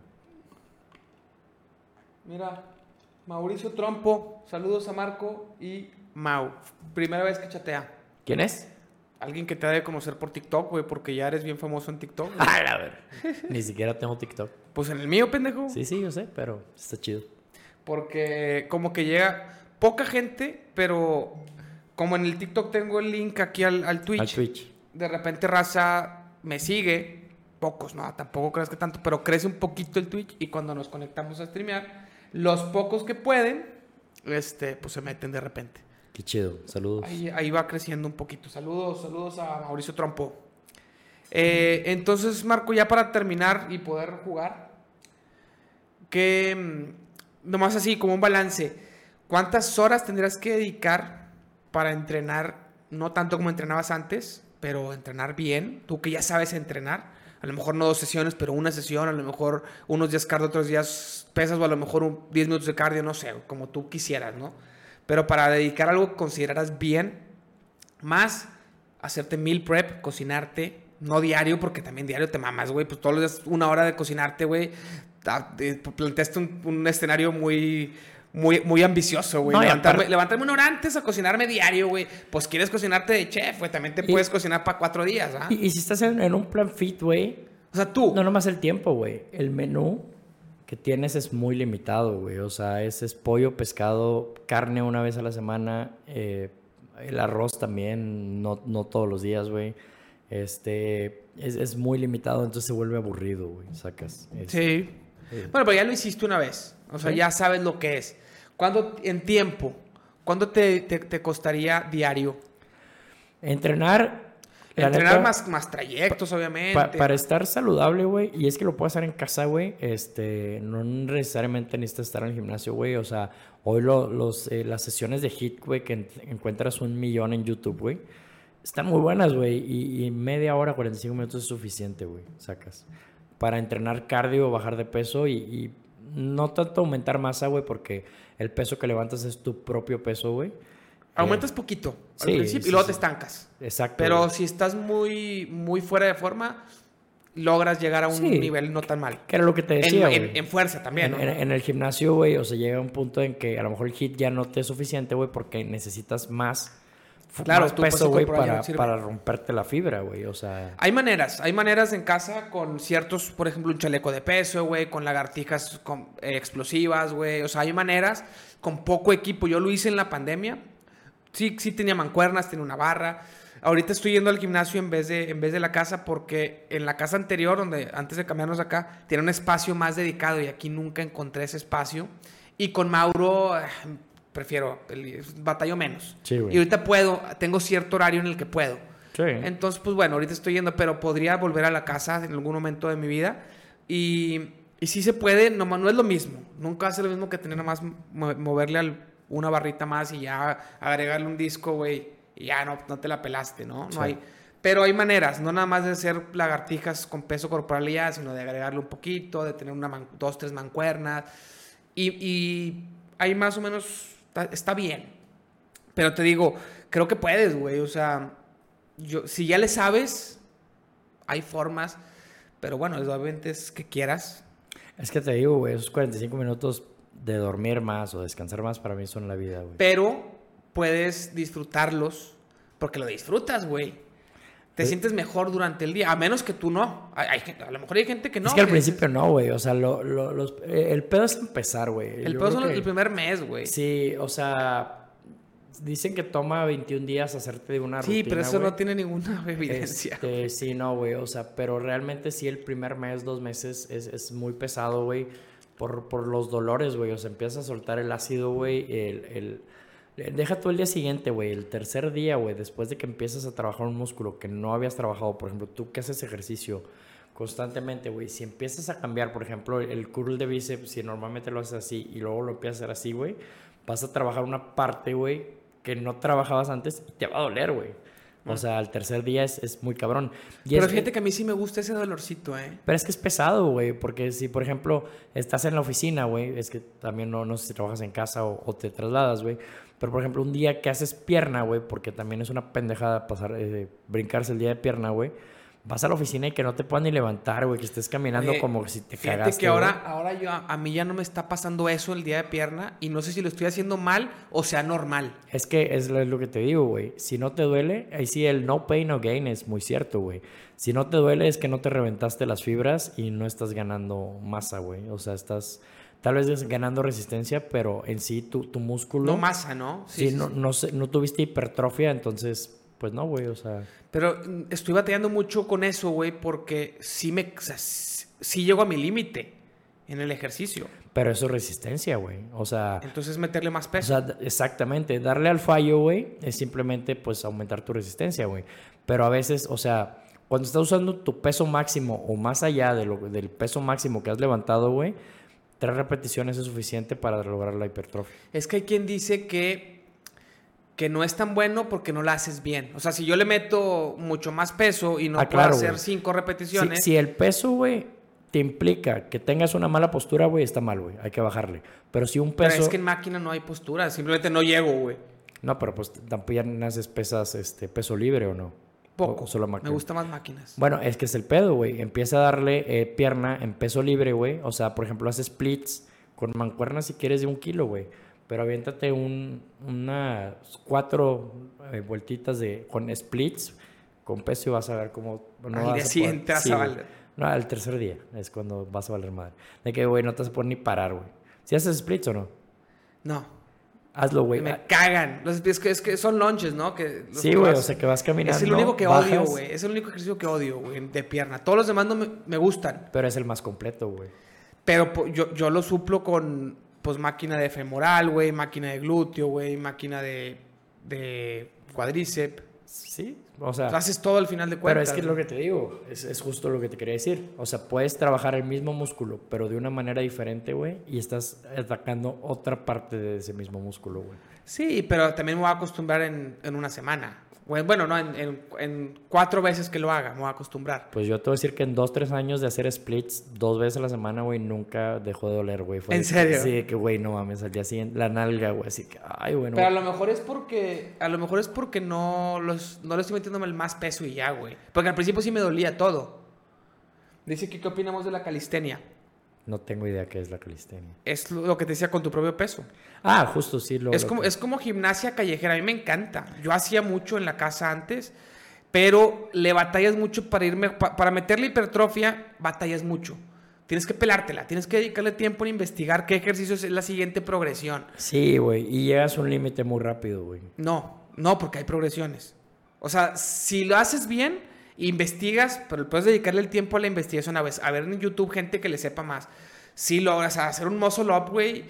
Mira, Mauricio Trompo, saludos a Marco y Mau. Primera vez que chatea. ¿Quién es? Alguien que te ha de conocer por TikTok, güey, porque ya eres bien famoso en TikTok. Ay, a ver. Ni siquiera tengo TikTok. Pues en el mío, pendejo. Sí, sí, yo sé, pero está chido. Porque como que llega poca gente, pero como en el TikTok tengo el link aquí al, al Twitch, Al Twitch. de repente raza me sigue. Pocos, no, tampoco creas que tanto, pero crece un poquito el Twitch y cuando nos conectamos a streamear, los pocos que pueden, este, pues se meten de repente. Qué chido. Saludos. Ahí, ahí va creciendo un poquito. Saludos, saludos a Mauricio Trompo. Eh, entonces, Marco, ya para terminar y poder jugar, que mm, nomás así, como un balance, ¿cuántas horas tendrás que dedicar para entrenar? No tanto como entrenabas antes, pero entrenar bien. Tú que ya sabes entrenar. A lo mejor no dos sesiones, pero una sesión. A lo mejor unos días cardio, otros días pesas, o a lo mejor un 10 minutos de cardio, no sé, como tú quisieras, ¿no? Pero para dedicar algo que consideraras bien, más hacerte meal prep, cocinarte, no diario, porque también diario te mamas, güey. Pues todos los días una hora de cocinarte, güey. Planteaste un escenario muy, muy, muy ambicioso, güey. No, levantarme, aparte- levantarme una hora antes a cocinarme diario, güey. Pues quieres cocinarte de chef, güey. También te Y- puedes cocinar para cuatro días, ¿ah? Y, y si estás en, en un plan fit, güey, O sea, tú. no nomás el tiempo, güey. El menú que tienes es muy limitado, güey. O sea, es, es pollo, pescado, carne una vez a la semana. eh, el arroz también, no, no todos los días, güey. Este, es, es muy limitado, entonces se vuelve aburrido, güey. Sacas. Es- Sí. Sí. Bueno, pero ya lo hiciste una vez. O sea, Sí. ya sabes lo que es. ¿Cuándo, en tiempo, cuándo te, te- te costaría diario? Entrenar. Entrenar neta, más, más trayectos, obviamente. Pa- para estar saludable, güey, y es que lo puedes hacer en casa, güey, este, no necesariamente necesitas estar en el gimnasio, güey, o sea, hoy lo- los, eh, las sesiones de HIT, güey, que en- encuentras un millón en YouTube, güey, están muy buenas, güey, y, y media hora, 45 minutos es suficiente, güey, sacas, para entrenar cardio, bajar de peso y, y no tanto aumentar masa, güey, porque el peso que levantas es tu propio peso, güey. Aumentas poquito al sí, principio sí, y luego sí. te estancas. Exacto. Pero güey. si estás muy, muy fuera de forma, logras llegar a un nivel no tan mal. Que era lo que te decía, en- en fuerza también, En, ¿no? en- el gimnasio, güey, o sea, llega un punto en que a lo mejor el hit ya no te es suficiente, güey, porque necesitas más, Claro, más tu peso güey, para, no para romperte la fibra, güey. O sea, Hay maneras, hay maneras en casa con ciertos, por ejemplo, un chaleco de peso, güey, con lagartijas con- eh, explosivas, güey. O sea, hay maneras con poco equipo. Yo lo hice en la pandemia. Sí, sí tenía mancuernas, tenía una barra. Ahorita estoy yendo al gimnasio en vez de, en vez de la casa porque en la casa anterior, donde antes de cambiarnos acá, tenía un espacio más dedicado y aquí nunca encontré ese espacio. Y con Mauro eh, prefiero, el- batallo menos. Sí, güey. y ahorita puedo, tengo cierto horario en el que puedo. sí. Entonces, pues bueno, ahorita estoy yendo, pero podría volver a la casa en algún momento de mi vida. Y, y sí se puede, no, no es lo mismo. Nunca ser lo mismo que tener nada más mo- moverle al- una barrita más y ya agregarle un disco, güey. Y ya no, no te la pelaste, ¿no? no Sí. hay, pero hay maneras, no nada más de hacer lagartijas con peso corporal y ya, sino de agregarle un poquito, de tener una man- dos, tres mancuernas. Y, y ahí más o menos está, está bien. Pero te digo, creo que puedes, güey. O sea, yo, si ya le sabes, hay formas. Pero bueno, obviamente es que quieras. Es que te digo, güey, esos 45 minutos de dormir más o descansar más para mí son la vida, güey. Pero puedes disfrutarlos porque lo disfrutas, güey. Te Eh. sientes mejor durante el día, a menos que tú no. Hay- hay gente- a lo mejor hay gente que no. es que al principio no, güey. O sea, lo, lo- los- eh, el pedo es empezar, güey. El Yo son que- el primer mes, güey. Sí, Sí, o sea, dicen que toma 21 días hacerte de una rutina, pero eso no tiene ninguna evidencia. Este, sí, no, güey. O sea, pero realmente sí, el primer mes, dos meses es, es muy pesado, güey. Por, por los dolores, güey. O sea, empiezas a soltar el ácido, güey. El, el- Deja tú el día siguiente, güey. El tercer día, güey. Después de que empiezas a trabajar un músculo que no habías trabajado. Por ejemplo, tú que haces ejercicio constantemente, güey. Si empiezas a cambiar, por ejemplo, el curl de bíceps, si normalmente lo haces así y luego lo empiezas a hacer así, güey. Vas a trabajar una parte, güey, que no trabajabas antes y te va a doler, güey. O sea, al tercer día es, es muy cabrón. Y Pero es- fíjate que a mí sí me gusta ese dolorcito, ¿eh? Pero es que es pesado, güey, porque si, por ejemplo, estás en la oficina, güey, es que también no, no sé si trabajas en casa o, o te trasladas, güey, pero por ejemplo, un día que haces pierna, güey, porque también es una pendejada pasar, eh, brincarse el día de pierna, güey, vas a la oficina y que no te puedan ni levantar, güey, que estés caminando como si te Fíjate cagaste. que ahora, güey. ahora yo, a mí ya no me está pasando eso el día de pierna y no sé si lo estoy haciendo mal o sea normal. Es que es lo, es lo que te digo, güey. Si no te duele, ahí sí el no pain, no gain es muy cierto, güey. Si no te duele es que no te reventaste las fibras y no estás ganando masa, güey. O sea, estás tal vez ganando resistencia, pero en sí tu, tu músculo... No masa, ¿no? Sí, no, no, sé- no tuviste hipertrofia, entonces, pues no, güey, o sea... Pero mm, estoy batallando mucho con eso, güey, porque sí me, o sea, sí sí llego a mi límite en el ejercicio. Pero eso es resistencia, güey. O sea... Entonces meterle más O peso. sea, d- exactamente. Darle al fallo, güey, es simplemente, pues, aumentar tu resistencia, güey. Pero a veces, o sea, cuando estás usando tu peso máximo o más allá de lo, del peso máximo que has levantado, güey, tres repeticiones es suficiente para lograr la hipertrofia. Es que hay quien dice que, que no es tan bueno porque no la haces bien. O sea, si yo le meto mucho más peso y no Ah, puedo claro, hacer cinco repeticiones, si el peso, güey, te implica que tengas una mala postura, güey, está mal, güey. Hay que bajarle. Pero si un pero peso... es que en máquina no hay postura, simplemente no llego, güey. No, pero pues también haces pesas, este, peso libre o no. Poco. O solo Me máquina. gustan más máquinas. Bueno, es que es el pedo, güey. Empieza a darle eh, pierna en peso libre, güey. O sea, por ejemplo, haces splits con mancuernas si quieres de un kilo, güey. Pero aviéntate un, unas cuatro eh, vueltitas de, con splits con peso y vas a ver cómo... Al vas día a poder- siguiente vas a güey. valer. No, al tercer día es cuando vas a valer madre. De que, güey, no te vas a poder ni parar, güey. ¿Si haces splits o no? No. Hazlo, güey. Me cagan. Los- es, que, es que son lunches, ¿no? Que Sí, güey, o sea, que vas caminando. Es el único que bajas, odio, güey. Es el único ejercicio que odio, güey, de pierna. Todos los demás no me, me gustan. Pero es el más completo, güey. Pero yo, yo lo suplo con, pues, máquina de femoral, güey, máquina de glúteo, güey, máquina de, de cuádriceps. Sí, o sea... Haces todo al final de Pero cuentas. es que es lo que te digo, es, es justo lo que te quería decir. O sea, puedes trabajar el mismo músculo, pero de una manera diferente, güey, y estás atacando otra parte de ese mismo músculo, güey. Sí, pero también me voy a acostumbrar en, en una semana. Bueno, no, en, en- en cuatro veces que lo haga, me voy a acostumbrar. Pues yo te voy a decir que en dos, tres años de hacer splits dos veces a la semana, güey, nunca dejó de doler, güey. ¿En de serio? Sí, que, güey, no mames, al día siguiente, la nalga, güey, así que, ay, bueno. Pero a lo mejor es porque, a lo mejor es porque no, los, no le estoy metiendo el más peso y ya, güey. Porque al principio sí me dolía todo. Dice que qué opinamos de la calistenia. No tengo idea qué es la calistenia. Es lo que te decía con tu propio peso. Ah, justo, sí. Lo, Es lo como, que- es como gimnasia callejera. A mí me encanta. Yo hacía mucho en la casa antes, pero le batallas mucho para irme, pa- para meterle hipertrofia, batallas mucho. Tienes que pelártela, tienes que dedicarle tiempo en investigar qué ejercicio es la siguiente progresión. Sí, güey, y llegas a un límite muy rápido, güey. No, no, porque hay progresiones. O sea, si lo haces bien, investigas, pero puedes dedicarle el tiempo a la investigación, a ver, a ver en YouTube gente que le sepa más. Si logras hacer un muscle up, güey,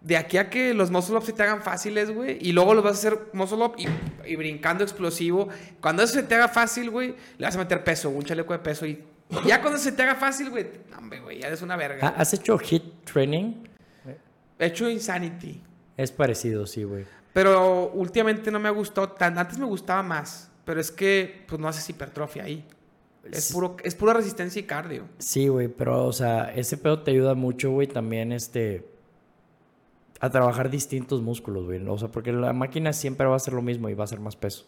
de aquí a que los muscle ups se te hagan fáciles, güey, y luego los vas a hacer muscle up y, y brincando explosivo. Cuando eso se te haga fácil, güey, le vas a meter peso, un chaleco de peso y ya cuando se te haga fácil, güey, hombre, güey, ya eres una verga. Ah, ¿Has hecho hit training? He hecho Insanity. Es parecido, sí, güey. Pero últimamente no me ha gustado tan. Antes me gustaba más. Pero es que pues no haces hipertrofia ahí. Es, puro, es pura resistencia y cardio. Sí, güey, pero, o sea, ese pedo te ayuda mucho, güey, también, este, a trabajar distintos músculos, güey. O sea, porque la máquina siempre va a hacer lo mismo y va a hacer más peso.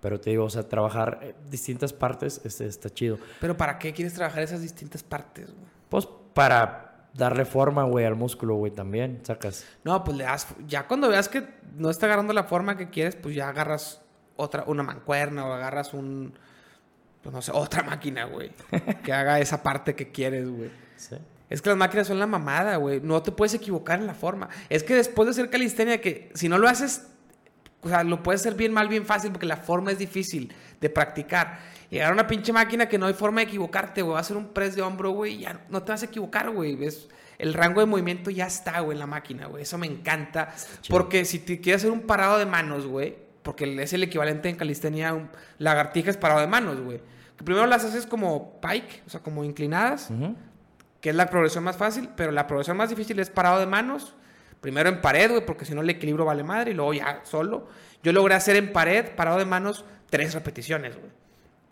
Pero te digo, o sea, trabajar eh, distintas partes este, está chido. Pero ¿para qué quieres trabajar esas distintas partes, güey? Pues para darle forma, güey, al músculo, güey, también, sacas. No, pues le das. Ya cuando veas que no está agarrando la forma que quieres, pues ya agarras otra, una mancuerna o agarras un. Pues no sé, otra máquina, güey. que haga esa parte que quieres, güey. Sí. Es que las máquinas son la mamada, güey. No te puedes equivocar en la forma. Es que después de hacer calistenia, que si no lo haces, o sea, lo puedes hacer bien mal, bien fácil, porque la forma es difícil de practicar. Llegar a una pinche máquina que no hay forma de equivocarte, güey. Va a hacer un press de hombro, güey, ya no te vas a equivocar, güey. ¿Ves? El rango de movimiento ya está, güey, en la máquina, güey. Eso me encanta. Porque si te quieres hacer un parado de manos, güey, porque es el equivalente en calistenia a un lagartijas parado de manos, güey. Que primero las haces como pike, o sea, como inclinadas que es la progresión más fácil, pero la progresión más difícil es parado de manos. Primero en pared, güey, porque si no el equilibrio vale madre, y luego ya solo. Yo logré hacer en pared, parado de manos, tres repeticiones, güey.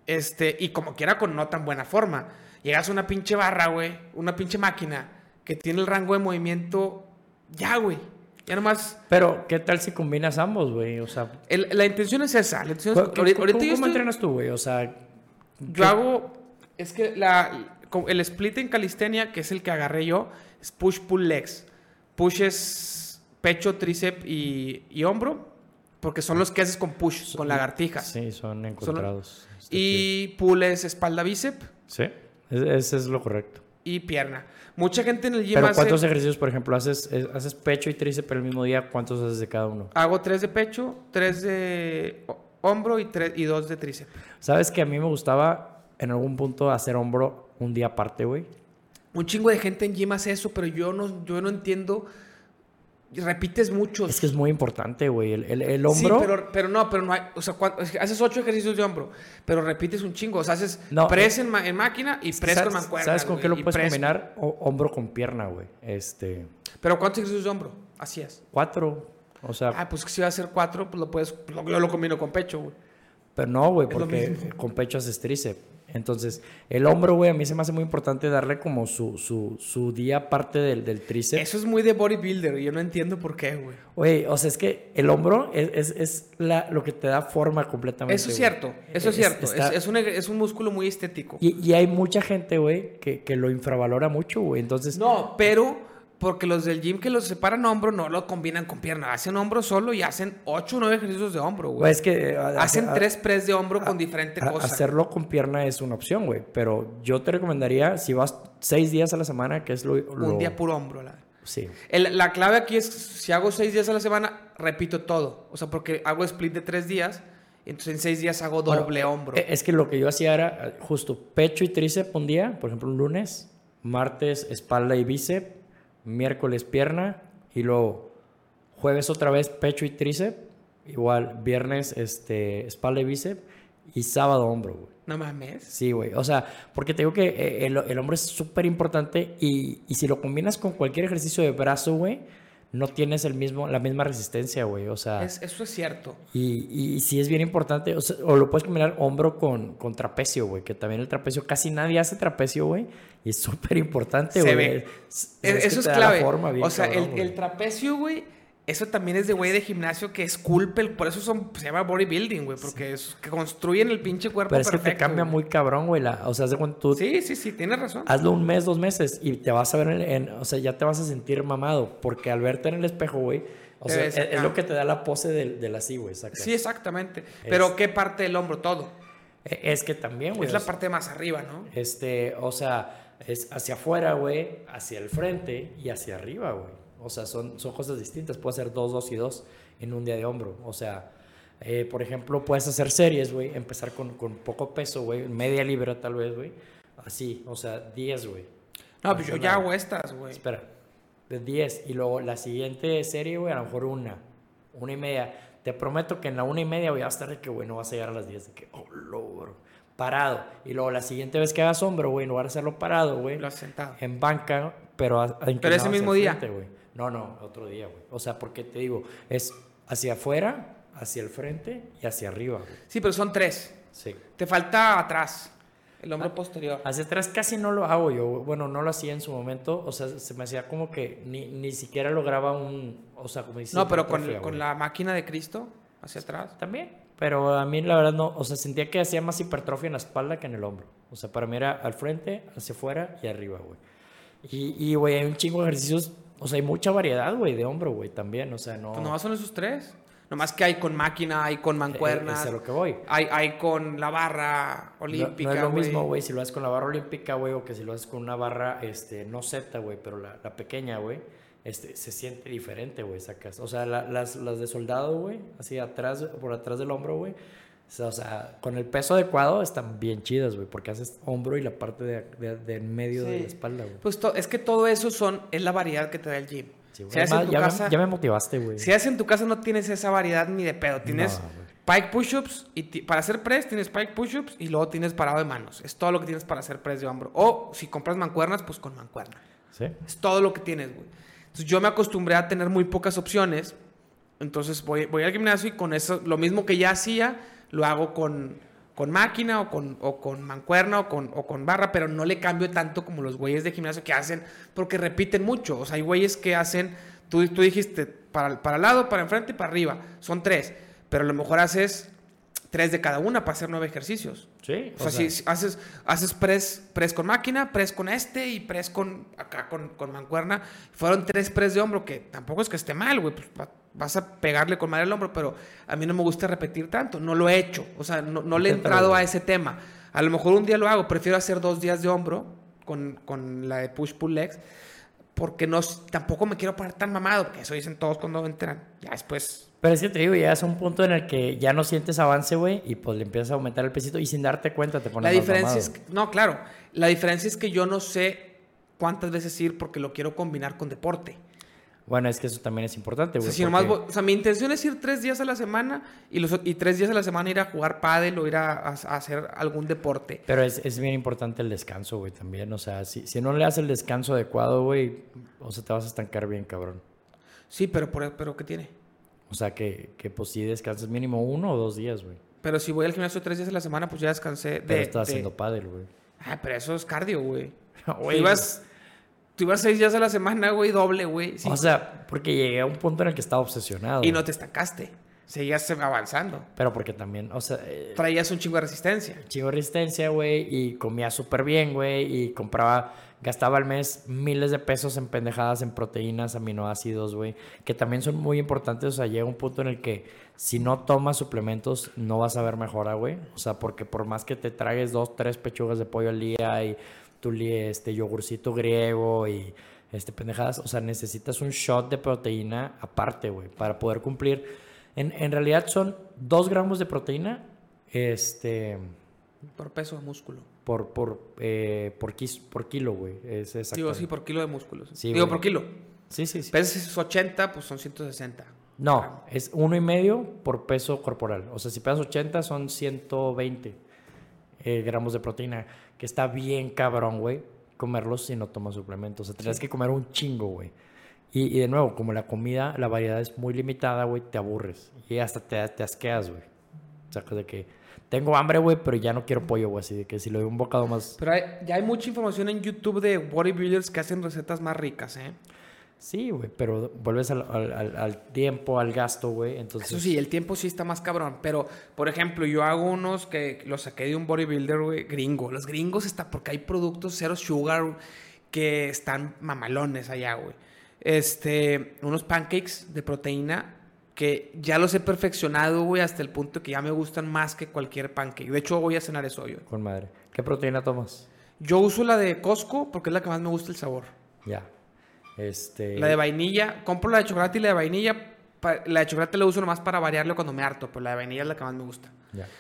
Este, y como quiera con no tan buena forma. Llegas a una pinche barra, güey, una pinche máquina que tiene el rango de movimiento ya, güey. Ya nomás. Pero, ¿qué tal si combinas ambos, güey? O sea. el- la intención es esa. La intención es- ¿cómo, ahorita, cómo- ahorita yo cómo estoy- entrenas tú, güey? O sea, Yo hago. Es que la, el split en calistenia, que es el que agarré yo, es push pull legs. Push es pecho, tríceps y, y hombro, porque son los que haces con push, con lagartijas. sí, son encontrados. Y pull es espalda, bíceps Sí, es- ese es lo correcto. y pierna. Mucha gente en el gym Pero hace- ¿cuántos ejercicios, por ejemplo, haces, eh, haces pecho y tríceps el mismo día? ¿Cuántos haces de cada uno? Hago tres de pecho, tres de ho- hombro y, tres, y dos de tríceps. ¿Sabes que a mí me gustaba en algún punto hacer hombro un día aparte, güey? Un chingo de gente en gym hace eso, pero yo no, yo no entiendo. Repites muchos. Es que es muy importante, güey. El, el, el hombro... Sí, pero, pero no, pero no hay. O sea, cuan- es que haces ocho ejercicios de hombro, pero repites un chingo. O sea, haces No, press en, ma- en máquina y press ¿Sabes, con mancuerna. ¿Sabes con qué lo puedes combinar? O- hombro con pierna, güey. Este... Pero ¿cuántos ejercicios de hombro? Así es. Cuatro. O sea, Ah, pues si va a hacer cuatro, pues lo puedes. yo lo combino con pecho, güey. Pero no, güey, porque con pecho haces tríceps. Entonces, el hombro, güey, a mí se me hace muy importante darle como su, su, su día aparte del, del tríceps. Eso es muy de bodybuilder y yo no entiendo por qué, güey. Güey, o sea, es que el hombro es, es, es la, lo que te da forma completamente. Eso es cierto, eso es Es- cierto. está- Es, es un, es un músculo muy estético. Y, y hay mucha gente, güey, que, que lo infravalora mucho, güey. Entonces, No, pero porque los del gym que los separan hombro no lo combinan con pierna. Hacen hombro solo y hacen ocho o nueve ejercicios de hombro, güey, güey. es que... a- Hacen a- tres press de hombro con diferente a- cosa. Hacerlo con pierna es una opción, güey. Pero yo te recomendaría, si vas seis días a la semana, que es lo... lo- Un día puro hombro. La, Sí. El- la clave aquí es, si hago seis días a la semana, repito todo. O sea, porque hago split de tres días, entonces en seis días hago Bueno, doble hombro. eh, Es que lo que yo hacía era eh, justo pecho y tríceps un día, por ejemplo, un lunes, martes espalda y bíceps, miércoles pierna y luego jueves otra vez pecho y tríceps, igual viernes este espalda y bíceps y sábado hombro, güey. no mames. Sí, güey. O sea, porque te digo que eh, el, el hombro es súper importante y, y si lo combinas con cualquier ejercicio de brazo, güey, no tienes el mismo, la misma resistencia, güey. O sea, Es- eso es cierto. y, y sí es bien importante, o, sea, o lo puedes combinar hombro con, con trapecio, güey, que también el trapecio, casi nadie hace trapecio, güey, y es súper importante, güey. ve. Es- Es- que eso es clave. forma o sea, cabrón, el, el trapecio, güey, eso también es de güey de gimnasio que esculpe, el- por eso son, se llama bodybuilding, güey, porque es que construyen el pinche cuerpo Pero es que te perfecto, cambia güey. muy cabrón, güey, la- o sea, de cuando tú Sí, sí, sí, tienes razón. hazlo un mes, dos meses, y te vas a ver en, en- o sea, ya te vas a sentir mamado, porque al verte en el espejo, güey, o sea, ves es, lo que te da la pose del, del así, güey. Sí, exactamente. Pero ¿qué parte del hombro? Todo. E- Es que también, güey. es o la sea, parte más arriba, ¿no? Este, o sea, es hacia afuera, güey, hacia el frente y hacia arriba, güey. O sea, son, son cosas distintas. Puede ser dos, dos y dos en un día de hombro. O sea, eh, por ejemplo, puedes hacer series, güey, empezar con, con poco peso, güey, media libra tal vez, güey. Así, o sea, 10, güey. No, pues yo ya hago estas, güey. Espera, de 10. Y luego la siguiente serie, güey, a lo mejor una, una y media. Te prometo que en la una y media voy a estar de que, güey, no vas a llegar a las 10. De que, oh, logro. Parado. Y luego la siguiente vez que hagas hombro, güey, en lugar de hacerlo parado, güey, Lo has sentado. en banca, pero, a, a Pero ese mismo día. frente. No, no, otro día, güey. O sea, porque te digo, es hacia afuera, hacia el frente y hacia arriba, güey. Sí, pero son tres. Sí. Te falta atrás, el Ah. hombro posterior. Hacia atrás casi no lo hago yo. Bueno, no lo hacía en su momento. O sea, se me hacía como que ni, ni siquiera lograba un. O sea, como dices. No, pero con, con la máquina de Cristo, hacia atrás. También. Pero a mí la verdad no. O sea, sentía que hacía más hipertrofia en la espalda que en el hombro. O sea, para mí era al frente, hacia afuera y arriba, güey. Y, y, güey, hay un chingo de ejercicios. O sea, hay mucha variedad, güey, de hombro, güey, también. O sea, no. Pues nomás son esos tres. Nomás que hay con máquina, hay con eh, mancuernas, Es a lo que voy. hay, hay con la barra No- olímpica. no es lo mismo, güey, si lo haces con la barra olímpica, güey, o que si lo haces con una barra, este, no Z, güey, pero la, la pequeña, güey, este, se siente diferente, güey, sacas. O sea, la- las, las de soldado, güey, así atrás, por atrás del hombro, güey, o sea, con el peso adecuado están bien chidas, güey, porque haces hombro y la parte de, de- de en medio de Sí. la espalda, güey. Pues es que todo eso son, es la variedad que te da el gym. Sí, si, Además, ya, casa, me, ya me motivaste, güey. si haces en tu casa no tienes esa variedad ni de pedo. Tienes No, pike push-ups y para hacer press tienes pike push-ups y luego tienes parado de manos. Es todo lo que tienes para hacer press de hombro. O si compras mancuernas, pues con mancuerna. ¿Sí? Es todo lo que tienes, güey. Entonces yo me acostumbré a tener muy pocas opciones. Entonces voy, voy al gimnasio y con eso, lo mismo que ya hacía, lo hago con, con máquina o con, o con mancuerna o con, o con barra, pero no le cambio tanto como los güeyes de gimnasio que hacen, porque repiten mucho. O sea, hay güeyes que hacen, tú, tú dijiste, para, para el lado, para enfrente y para arriba. Son tres, pero a lo mejor haces tres de cada una para hacer nueve ejercicios. Sí. O, sea, si haces, haces press, press con máquina, press con este y press con acá con, con mancuerna. Fueron tres press de hombro, que tampoco es que esté mal, güey. Pues vas a pegarle con madre el hombro, pero a mí no me gusta repetir tanto. No lo he hecho. O sea, no, no le he entrado a ese tema. A lo mejor un día lo hago. Prefiero hacer dos días de hombro con, con la de push-pull legs. Porque no, tampoco me quiero poner tan mamado, porque eso dicen todos cuando entran. Ya después Pero es que te digo, llegas a un punto en el que ya no sientes avance, güey, y pues le empiezas a aumentar el pesito y sin darte cuenta te pones La más diferencia mamado. es que, no, claro, la diferencia es que yo no sé cuántas veces ir porque lo quiero combinar con deporte. Bueno, es que eso también es importante, güey. porque- o sea, mi intención es ir tres días a la semana y, los, y tres días a la semana ir a jugar pádel o ir a, a- a hacer algún deporte. Pero es, es bien importante el descanso, güey, también. O sea, si, si no le das el descanso adecuado, güey, o sea, te vas a estancar bien, cabrón. Sí, pero, por, pero ¿qué tiene? O sea, que, que pues sí descansas mínimo uno o dos días, güey. Pero si voy al gimnasio tres días a la semana, pues ya descansé de... Pero estás de- haciendo pádel, güey. Ah, pero eso es cardio, güey. Ibas, tú ibas seis días a la semana, güey, doble, güey. sí. O sea, porque llegué a un punto en el que estaba obsesionado. y no te estancaste. Seguías avanzando. Pero porque también, o sea, eh, Traías un chingo de resistencia. chingo de resistencia, güey, y comía súper bien, güey, y compraba, gastaba al mes miles de pesos en pendejadas, en proteínas, aminoácidos, güey, que también son muy importantes, o sea, llega un punto en el que si no tomas suplementos no vas a ver mejora, güey, o sea, porque por más que te tragues dos, tres pechugas de pollo al día y tu li- este yogurcito griego y este pendejadas, o sea, necesitas un shot de proteína aparte, güey, para poder cumplir. En, en realidad son dos gramos de proteína, este, Por peso de músculo. por, por, eh, por, quis- por kilo, güey. Es Digo, sí, por kilo de músculos. Sí, Digo, güey. por kilo. Sí, sí, sí. Pesas 80, pues son 160. No, es uno y medio por peso corporal. O sea, si pesas 80 son 120 eh, gramos de proteína, que está bien cabrón, güey, comerlos si no tomas suplementos. O sea, tienes que comer un chingo, güey. Y, y de nuevo, como la comida, la variedad es muy limitada, güey, te aburres. Y hasta te, te asqueas, güey. O sea, de que tengo hambre, güey, pero ya no quiero pollo, güey. Así de que si le doy un bocado más... Pero hay- ya hay mucha información en YouTube de bodybuilders que hacen recetas más ricas, ¿eh? Sí, güey, pero vuelves al, al- tiempo, al gasto, güey. Entonces, Eso sí, el tiempo sí está más cabrón. Pero, por ejemplo, yo hago unos que los saqué de un bodybuilder, güey, gringo. Los gringos está porque hay productos cero sugar que están mamalones allá, güey. Este, unos pancakes de proteína que ya los he perfeccionado, güey, hasta el punto que ya me gustan más que cualquier pancake. De hecho, voy a cenar eso yo. Con madre. ¿Qué proteína tomas? Yo uso la de Costco porque es la que más me gusta el sabor. Ya. Este. La de vainilla, compro la de chocolate y la de vainilla. La de chocolate la uso nomás para variarlo cuando me harto, pero la de vainilla es la que más me gusta.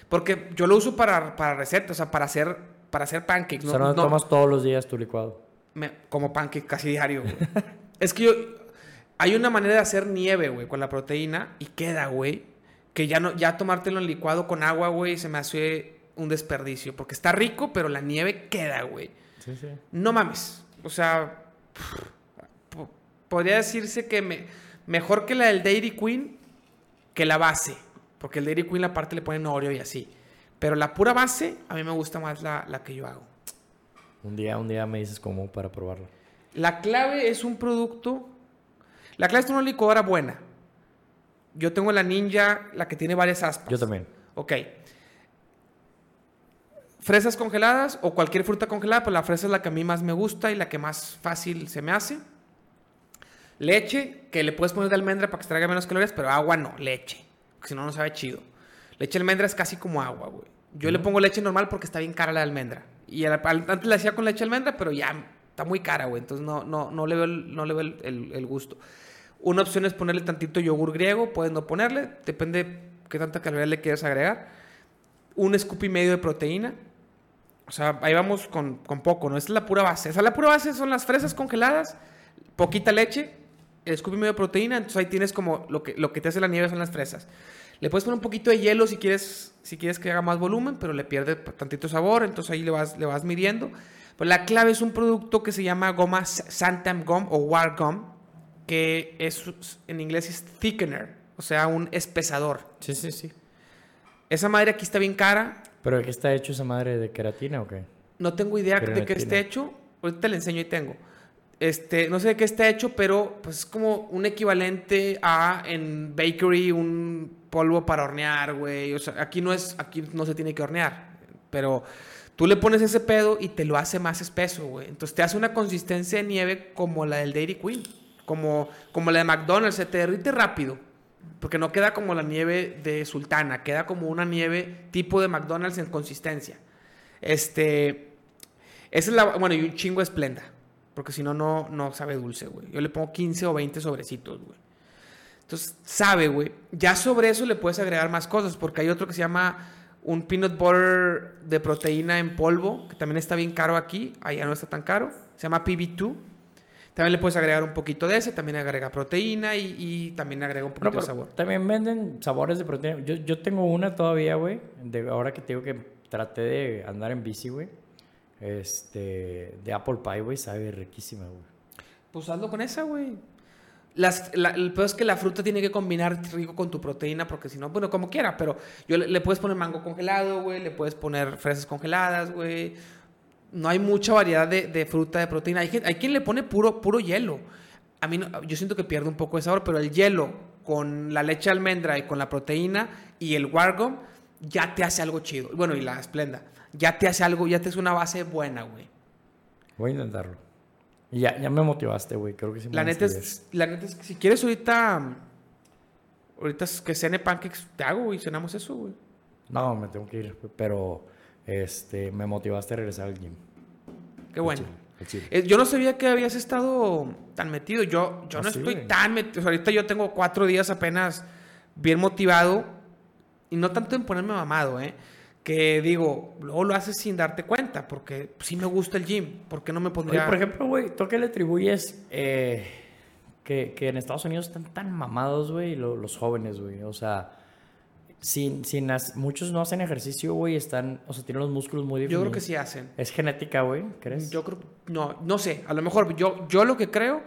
Porque yo lo uso para, para recetas, o sea, para hacer, para hacer pancakes. O sea, no, no- tomas todos los días tu licuado. me- como pancake casi diario, güey. es que yo... Hay una manera de hacer nieve, güey, con la proteína y queda, güey. Que ya, no, ya tomártelo en licuado con agua, güey, se me hace un desperdicio. Porque está rico, pero la nieve queda, güey. Sí, sí. No mames. O sea, podría decirse que me, mejor que la del Dairy Queen que la base. Porque el Dairy Queen aparte le ponen Oreo y así. Pero la pura base, a mí me gusta más la, la que yo hago. Un día, un día me dices cómo para probarlo. La clave es un producto. La clave es una licuadora buena. Yo tengo la Ninja, la que tiene varias aspas. Yo también. Ok. Fresas congeladas o cualquier fruta congelada, pues la fresa es la que a mí más me gusta y la que más fácil se me hace. Leche, que le puedes poner de almendra para que extraiga menos calorías, pero agua no, leche. Porque si no, no sabe chido. Leche de almendra es casi como agua, güey. Yo le pongo leche normal porque está bien cara la de almendra. Y antes la hacía con leche de almendra, pero ya está muy cara, güey. Entonces no, no, no le veo, el, no le veo el- el- gusto. Una opción es ponerle tantito yogur griego, puedes no ponerle, depende qué tanta caloría le quieras agregar. Un scoop y medio de proteína. O sea, ahí vamos con, con poco, ¿no? Esa es la pura base. Esa la pura base son las fresas congeladas, poquita leche, el scoop y medio de proteína. Entonces ahí tienes como lo que, lo que te hace la nieve son las fresas. Le puedes poner un poquito de hielo si quieres, si quieres que haga más volumen, pero le pierde tantito sabor, entonces ahí le vas, le vas midiendo. Pero la clave es un producto que se llama goma Santam Gum o War Gum, que es, en inglés es thickener, o sea, un espesador. Sí, sí, sí. Esa madre aquí está bien cara. ¿Pero de qué está hecho esa madre? ¿De queratina o qué? No tengo idea de qué esté hecho. Ahorita te la enseño y tengo. Este, no sé de qué está hecho, pero pues es como un equivalente a en bakery un polvo para hornear, güey. O sea, aquí no es, aquí no se tiene que hornear, pero tú le pones ese pedo y te lo hace más espeso, güey. Entonces te hace una consistencia de nieve como la del Dairy Queen, como, como la de McDonald's, se te derrite rápido. Porque no queda como la nieve de Sultana, queda como una nieve tipo de McDonald's en consistencia. Este, esa es la, bueno, y un chingo esplenda. Porque si no, no, no sabe dulce, güey. Yo le pongo 15 o 20 sobrecitos, güey. Entonces, sabe, güey. Ya sobre eso le puedes agregar más cosas. Porque hay otro que se llama un peanut butter de proteína en polvo. Que también está bien caro aquí. Allá no está tan caro. Se llama PB2. También le puedes agregar un poquito de ese. También agrega proteína y, y también agrega un No, poquito pero de sabor. También venden sabores de proteína. Yo, yo tengo una todavía, güey. De ahora que te digo que traté de andar en bici, güey. Este, de apple pie, güey, sabe riquísima, güey. Pues hazlo con esa, güey. Las, la- el peor es que la fruta tiene que combinar rico con tu proteína, porque si no, bueno, como quiera, pero yo le, le puedes poner mango congelado, güey, le puedes poner fresas congeladas, güey. No hay mucha variedad de, de fruta, de proteína. Hay, hay quien le pone puro, puro hielo. A mí, no- yo siento que pierde un poco de sabor, pero el hielo con la leche de almendra y con la proteína y el wargom ya te hace algo chido. Bueno, y la esplenda. Ya te hace algo, ya te hace una base buena, güey. Voy a intentarlo. Ya, ya me motivaste, güey. Creo que sí me La neta, es, la neta es que si quieres ahorita, ahorita es que cene pancakes, te hago y cenamos eso, güey. No, me tengo que ir, pero este, me motivaste a regresar al gym. Qué bueno. Chile. Eh, yo no sabía que habías estado tan metido. Yo, yo Ah, no sí, estoy güey. tan metido. ahorita yo tengo cuatro días apenas bien motivado. Y no tanto en ponerme mamado, ¿eh? Que digo, luego lo haces sin darte cuenta. Porque sí me gusta el gym. ¿Por qué no me Oye, pondría...? por ejemplo, güey, ¿tú qué le atribuyes eh, que, que en Estados Unidos están tan mamados, güey, lo- los jóvenes, güey? O sea, sin, sin muchos no hacen ejercicio, güey, están, o sea, tienen los músculos muy yo definidos. creo que sí hacen. ¿Es genética, güey? ¿Crees? Yo creo... No, no sé. A lo mejor yo, yo lo que creo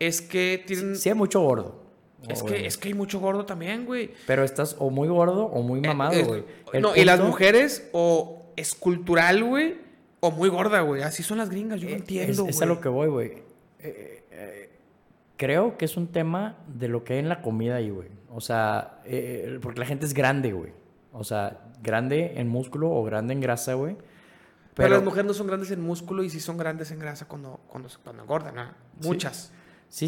es que tienen... Sí hay mucho gordo. Es que, güey. es que hay mucho gordo también, güey. Pero estás o muy gordo o muy mamado, Eh, güey. eh, El no, y las mujeres o es cultural, güey, o muy gorda, güey. Así son las gringas, yo no Eh, entiendo, Es, es güey. a lo que voy, güey. Eh, creo que es un tema de lo que hay en la comida ahí, güey. O sea, porque la gente es grande, güey. O sea, grande en músculo o grande en grasa, güey. Pero, las mujeres no son grandes en músculo y sí son grandes en grasa cuando, cuando, se- cuando engordan, ¿ah? Muchas. Sí,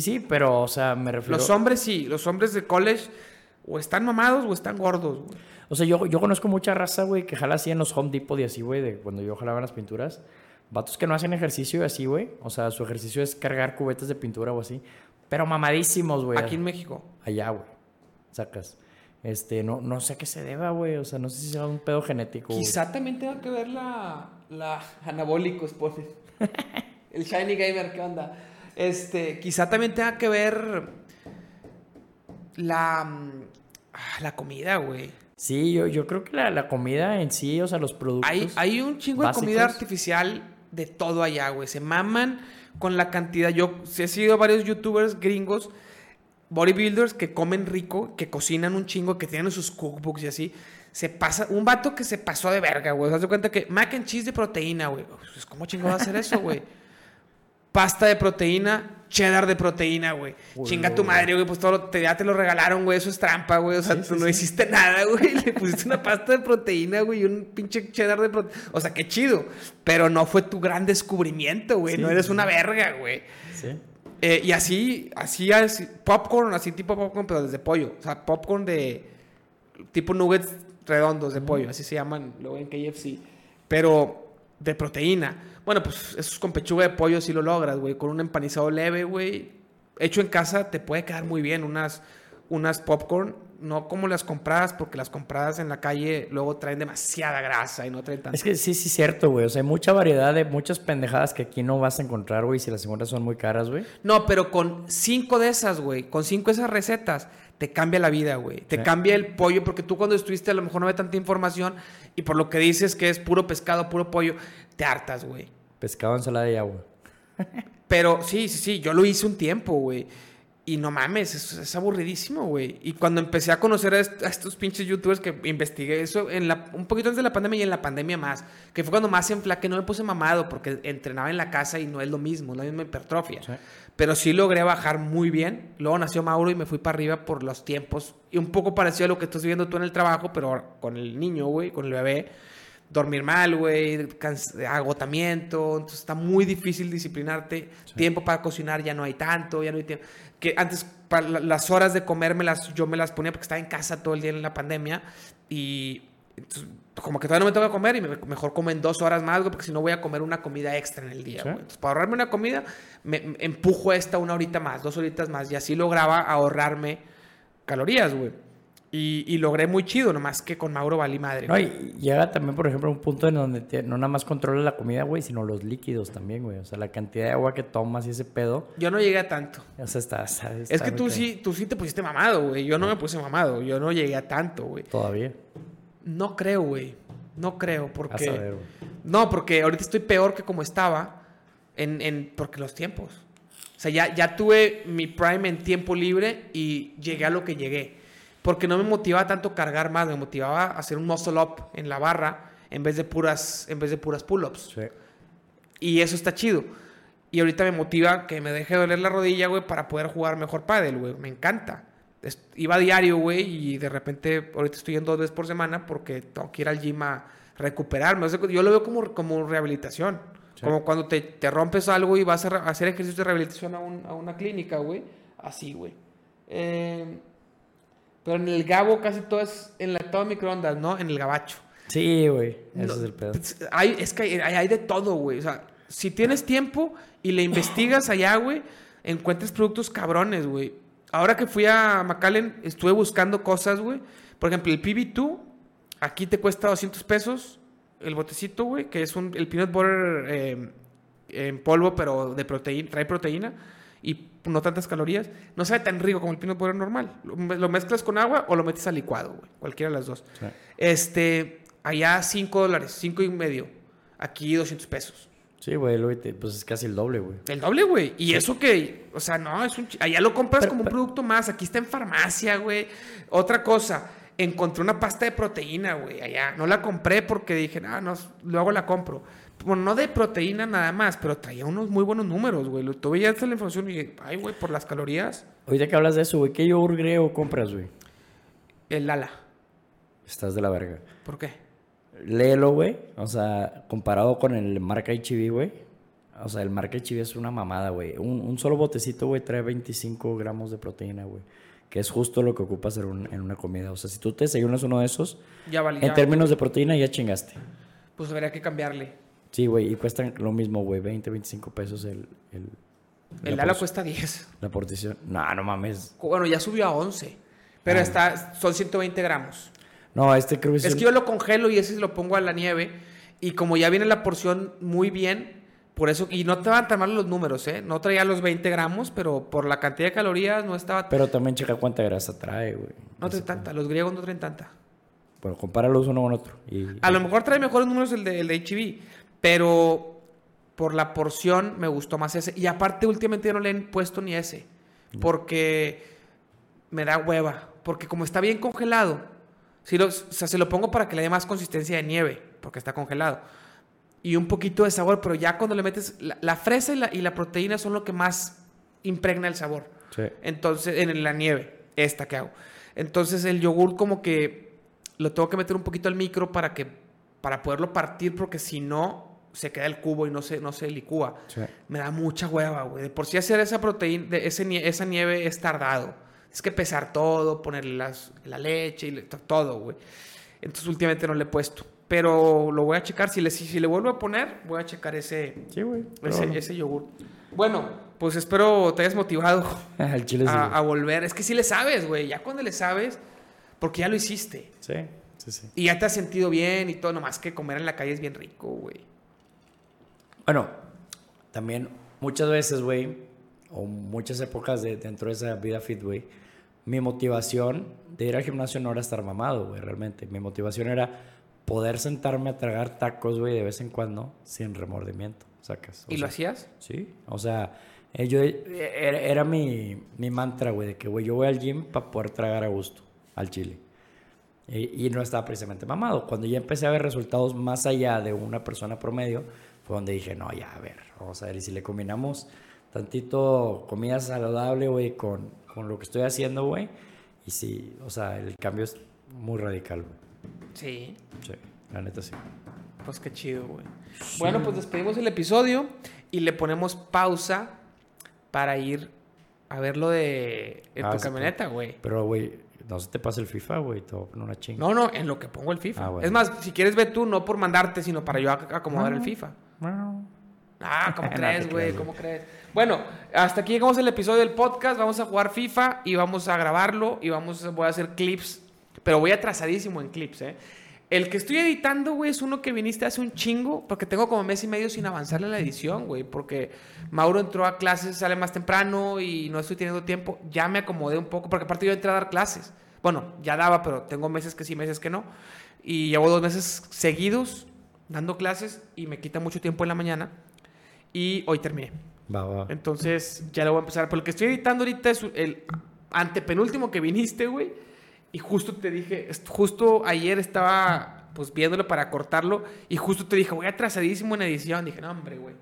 sí, pero, o sea, me refiero... Los hombres sí, los hombres de college o están mamados o están gordos, güey. O sea, yo, yo conozco mucha raza, güey, que jala así en los Home Depot y así, güey, de cuando yo jalaba las pinturas. Vatos que no hacen ejercicio y así, güey. O sea, su ejercicio es cargar cubetas de pintura o así. Pero mamadísimos, güey. Aquí en México. Allá, güey. Sacas. Este, no, no sé a qué se deba, güey. O sea, no sé si sea un pedo genético. güey. Quizá también tenga que ver la, la anabólicos, pone. El Shiny Gamer, ¿qué onda? Este, quizá también tenga que ver la, mm, ah, la comida, güey. Sí, yo, yo creo que la, la comida en sí, o sea, los productos. Hay, hay un chingo de comida artificial de todo allá, güey. Se maman con la cantidad. Yo he sido varios youtubers gringos, bodybuilders que comen rico, que cocinan un chingo, que tienen sus cookbooks y así. Se pasa, un vato que se pasó de verga, güey. ¿Te das cuenta que mac and cheese de proteína, güey? Pues, ¿Cómo chingo va a hacer eso, güey? Pasta de proteína, cheddar de proteína, güey. Chinga tu madre, güey. Pues todo lo- te, ya te lo regalaron, güey. Eso es trampa, güey. O sea, Sí, tú sí, no sí. hiciste nada, güey. Le pusiste una pasta de proteína, güey, y un pinche cheddar de proteína. O sea, qué chido. Pero no fue tu gran descubrimiento, güey. No eres una verga, güey. Sí. Eh, y así, así, así, popcorn, así tipo popcorn, pero desde pollo. O sea, popcorn de tipo nuggets redondos de pollo, así se llaman luego en KFC. Pero de proteína. Bueno, pues eso es con pechuga de pollo si lo logras, güey. Con un empanizado leve, güey. Hecho en casa te puede quedar muy bien unas, unas popcorn. No como las compradas, porque las compradas en la calle luego traen demasiada grasa y no traen tanta. Es que sí, sí, es cierto, güey. O sea, hay mucha variedad de muchas pendejadas que aquí no vas a encontrar, güey, si las encuentras son muy caras, güey. No, pero con cinco de esas, güey, con cinco de esas recetas, te cambia la vida, güey. Te Sí. cambia el pollo, porque tú cuando estuviste a lo mejor no había tanta información y por lo que dices que es puro pescado, puro pollo, te hartas, güey. Pescado, ensalada y agua. Pero sí, sí, sí, yo lo hice un tiempo, güey. Y no mames, es, es aburridísimo, güey. Y cuando empecé a conocer a, est- a estos pinches youtubers que investigué eso en la, un poquito antes de la pandemia y en la pandemia más, que fue cuando más enflaqué, no me puse mamado porque entrenaba en la casa y no es lo mismo, no es la misma hipertrofia. Sí. Pero sí logré bajar muy bien. Luego nació Mauro y me fui para arriba por los tiempos. Y un poco parecido a lo que estás viendo tú en el trabajo, pero con el niño, güey, con el bebé. Dormir mal, güey, agotamiento. Entonces está muy difícil disciplinarte. Tiempo para cocinar ya no hay tanto, ya no hay tiempo. Que antes para la- las horas de comer me las, yo me las ponía porque estaba en casa todo el día en la pandemia. Y entonces, como que todavía no me toca comer y me- mejor como en dos horas más, güey, porque si no voy a comer una comida extra en el día, Sí. güey. Entonces, para ahorrarme una comida, me, me empujo esta una horita más, dos horitas más. Y así lograba ahorrarme calorías, güey. Y, y logré muy chido, nomás que con Mauro valí madre. No, y llega también, por ejemplo, un punto en donde te- no nada más controlas la comida, güey, sino los líquidos también, güey. O sea, la cantidad de agua que tomas y ese pedo. Yo no llegué a tanto. O sea, está. está- Es que tú sí, tú sí te pusiste mamado, güey. Yo no me puse mamado. Yo no llegué a tanto, güey. Todavía. No creo, güey. No creo, A porque... saber. No, porque ahorita estoy peor que como estaba en, en porque los tiempos. O sea, ya, ya tuve mi prime en tiempo libre y llegué a lo que llegué. Porque no me motivaba tanto cargar más, me motivaba a hacer un muscle up en la barra en vez de puras, en vez de puras pull-ups. Sí. Y eso está chido. Y ahorita me motiva que me deje doler la rodilla, güey, para poder jugar mejor pádel, güey. Me encanta. Iba a diario, güey, y de repente ahorita estoy yendo dos veces por semana porque tengo que ir al gym a recuperarme. O sea, yo lo veo como, como rehabilitación. Sí. Como cuando te, te rompes algo y vas a hacer ejercicio de rehabilitación a, un- a una clínica, güey. Así, güey. Eh, pero en el Gabo casi todo es en la todo microondas, ¿no? En el gabacho. Sí, güey. Ese No, es el pedo. Hay, es que hay, hay de todo, güey. O sea, si tienes tiempo y le investigas allá, güey, encuentras productos cabrones, güey. Ahora que fui a McAllen, estuve buscando cosas, güey. Por ejemplo, el PB2, aquí te cuesta 200 pesos el botecito, güey, que es un, el peanut butter eh, en polvo, pero de proteína, trae proteína y no tantas calorías. No sabe tan rico como el peanut butter normal. Lo, lo mezclas con agua o lo metes al licuado, güey. Cualquiera de las dos. Sí. Este, allá 5 dólares, 5 y medio. Aquí 200 pesos. Sí, güey, te- pues es casi el doble, güey. El doble, güey. Y eso que, o sea, no, es un... Allá lo compras Pero- como un producto más. Aquí está en farmacia, güey. Otra cosa, encontré una pasta de proteína, güey, allá. No la compré porque dije, ah, no, luego la compro. Bueno, no de proteína nada más, pero traía unos muy buenos números, güey. Lo- Tú veías la información y dije, ay, güey, por las calorías, Ahorita que hablas de eso, güey, ¿qué yogur griego compras, güey? el Lala. Estás de la verga. ¿Por qué? Léelo, güey. O sea, comparado con el marca HB, güey. O sea, el marca HB es una mamada, güey. Un, un solo botecito, güey, trae 25 gramos de proteína, güey. Que es justo lo que ocupas en, un- en una comida. O sea, si tú te desayunas uno de esos, Ya valía. en términos de proteína ya chingaste. Pues habría que cambiarle. Sí, güey, y cuestan lo mismo, güey, 20, 25 pesos el... El, El la Lala por- cuesta 10. La porción. No, no mames. Bueno, ya subió a 11. Pero Ah. está, son 120 gramos. No, este creo que es... Es el- que yo lo congelo y ese lo pongo a la nieve. Y como ya viene la porción muy bien, por eso. Y no te van tan mal los números, ¿eh? No traía los 20 gramos, pero por la cantidad de calorías no estaba. Pero también checa cuánta grasa trae, güey. no trae tanta. Los griegos no traen tanta. Bueno, compáralos uno con otro. Y... A lo mejor trae mejores números el de, el de HB, pero por la porción me gustó más ese. Y aparte, últimamente no le he puesto ni ese, porque me da hueva. Porque como está bien congelado, si lo, o sea, se lo pongo para que le dé más consistencia de nieve, porque está congelado. Y un poquito de sabor, pero ya cuando le metes la, la fresa y la, y la proteína son lo que más impregna el sabor. Sí. Entonces, en la nieve, esta que hago. Entonces, el yogur como que lo tengo que meter un poquito al micro para que para poderlo partir porque si no se queda el cubo y no se no se licúa. Sí. Me da mucha hueva, güey. De por sí hacer esa proteína, de ese, esa nieve es tardado. Es que pesar todo, ponerle las- la leche y le- todo, güey. Entonces últimamente no le he puesto. Pero lo voy a checar. Si le, si, si le vuelvo a poner, voy a checar ese, Sí, güey. ese, yogur. Bueno, pues espero te hayas motivado Al chile sí. a, volver. Es que sí le sabes, güey. Ya cuando le sabes, porque ya lo hiciste. Sí, sí, sí. Y ya te has sentido bien y todo. Nomás que comer en la calle es bien rico, güey. Bueno, también muchas veces, güey, o muchas épocas de, dentro de esa vida fit, güey, mi motivación de ir al gimnasio no era estar mamado, güey, realmente. Mi motivación era poder sentarme a tragar tacos, güey, de vez en cuando, sin remordimiento, sacas. O ¿Y lo sea, hacías? Sí, o sea, Eh, yo, eh, era, era mi, mi mantra, güey, de que, güey, yo voy al gym para poder tragar a gusto al chile. Y, y no estaba precisamente mamado. Cuando ya empecé a ver resultados más allá de una persona promedio, fue donde dije, no, ya, a ver, vamos a ver, y si le combinamos tantito comida saludable, güey, con, con lo que estoy haciendo, güey, y sí, o sea, el cambio es muy radical, güey. Sí. Sí, la neta sí. Pues qué chido, güey. Bueno, pues despedimos el episodio y le ponemos pausa para ir a ver lo de en Ah, tu camioneta, güey. Pero, güey, no se te pase el FIFA, güey, te voy a poner una chinga. No, no, en lo que pongo el FIFA. Ah, bueno. Es más, si quieres ve tú, no por mandarte, sino para yo ac- acomodar No. el FIFA. Bueno, Ah, ¿cómo No crees, güey? ¿Cómo crees? Bueno, hasta aquí llegamos el episodio del podcast. Vamos a jugar FIFA y vamos a grabarlo y vamos, voy a hacer clips. Pero voy atrasadísimo en clips, ¿eh? El que estoy editando, güey, es uno que viniste hace un chingo, porque tengo como mes y medio sin avanzarle a la edición, güey, porque Mauro entró a clases, sale más temprano y no estoy teniendo tiempo. Ya me acomodé un poco, porque aparte yo entré a dar clases. Bueno, ya daba, pero tengo meses que sí, meses que no. Y llevo dos meses seguidos dando clases y me quita mucho tiempo en la mañana. Y hoy terminé. Va, va. Entonces ya lo voy a empezar. Pero el que estoy editando ahorita es el antepenúltimo que viniste, güey. Y justo te dije, justo ayer estaba pues viéndolo para cortarlo. Y justo te dije, voy atrasadísimo en edición. Dije, no, hombre, güey.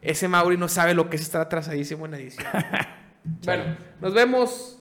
Ese Mauri no sabe lo que es estar atrasadísimo en edición. bueno, nos vemos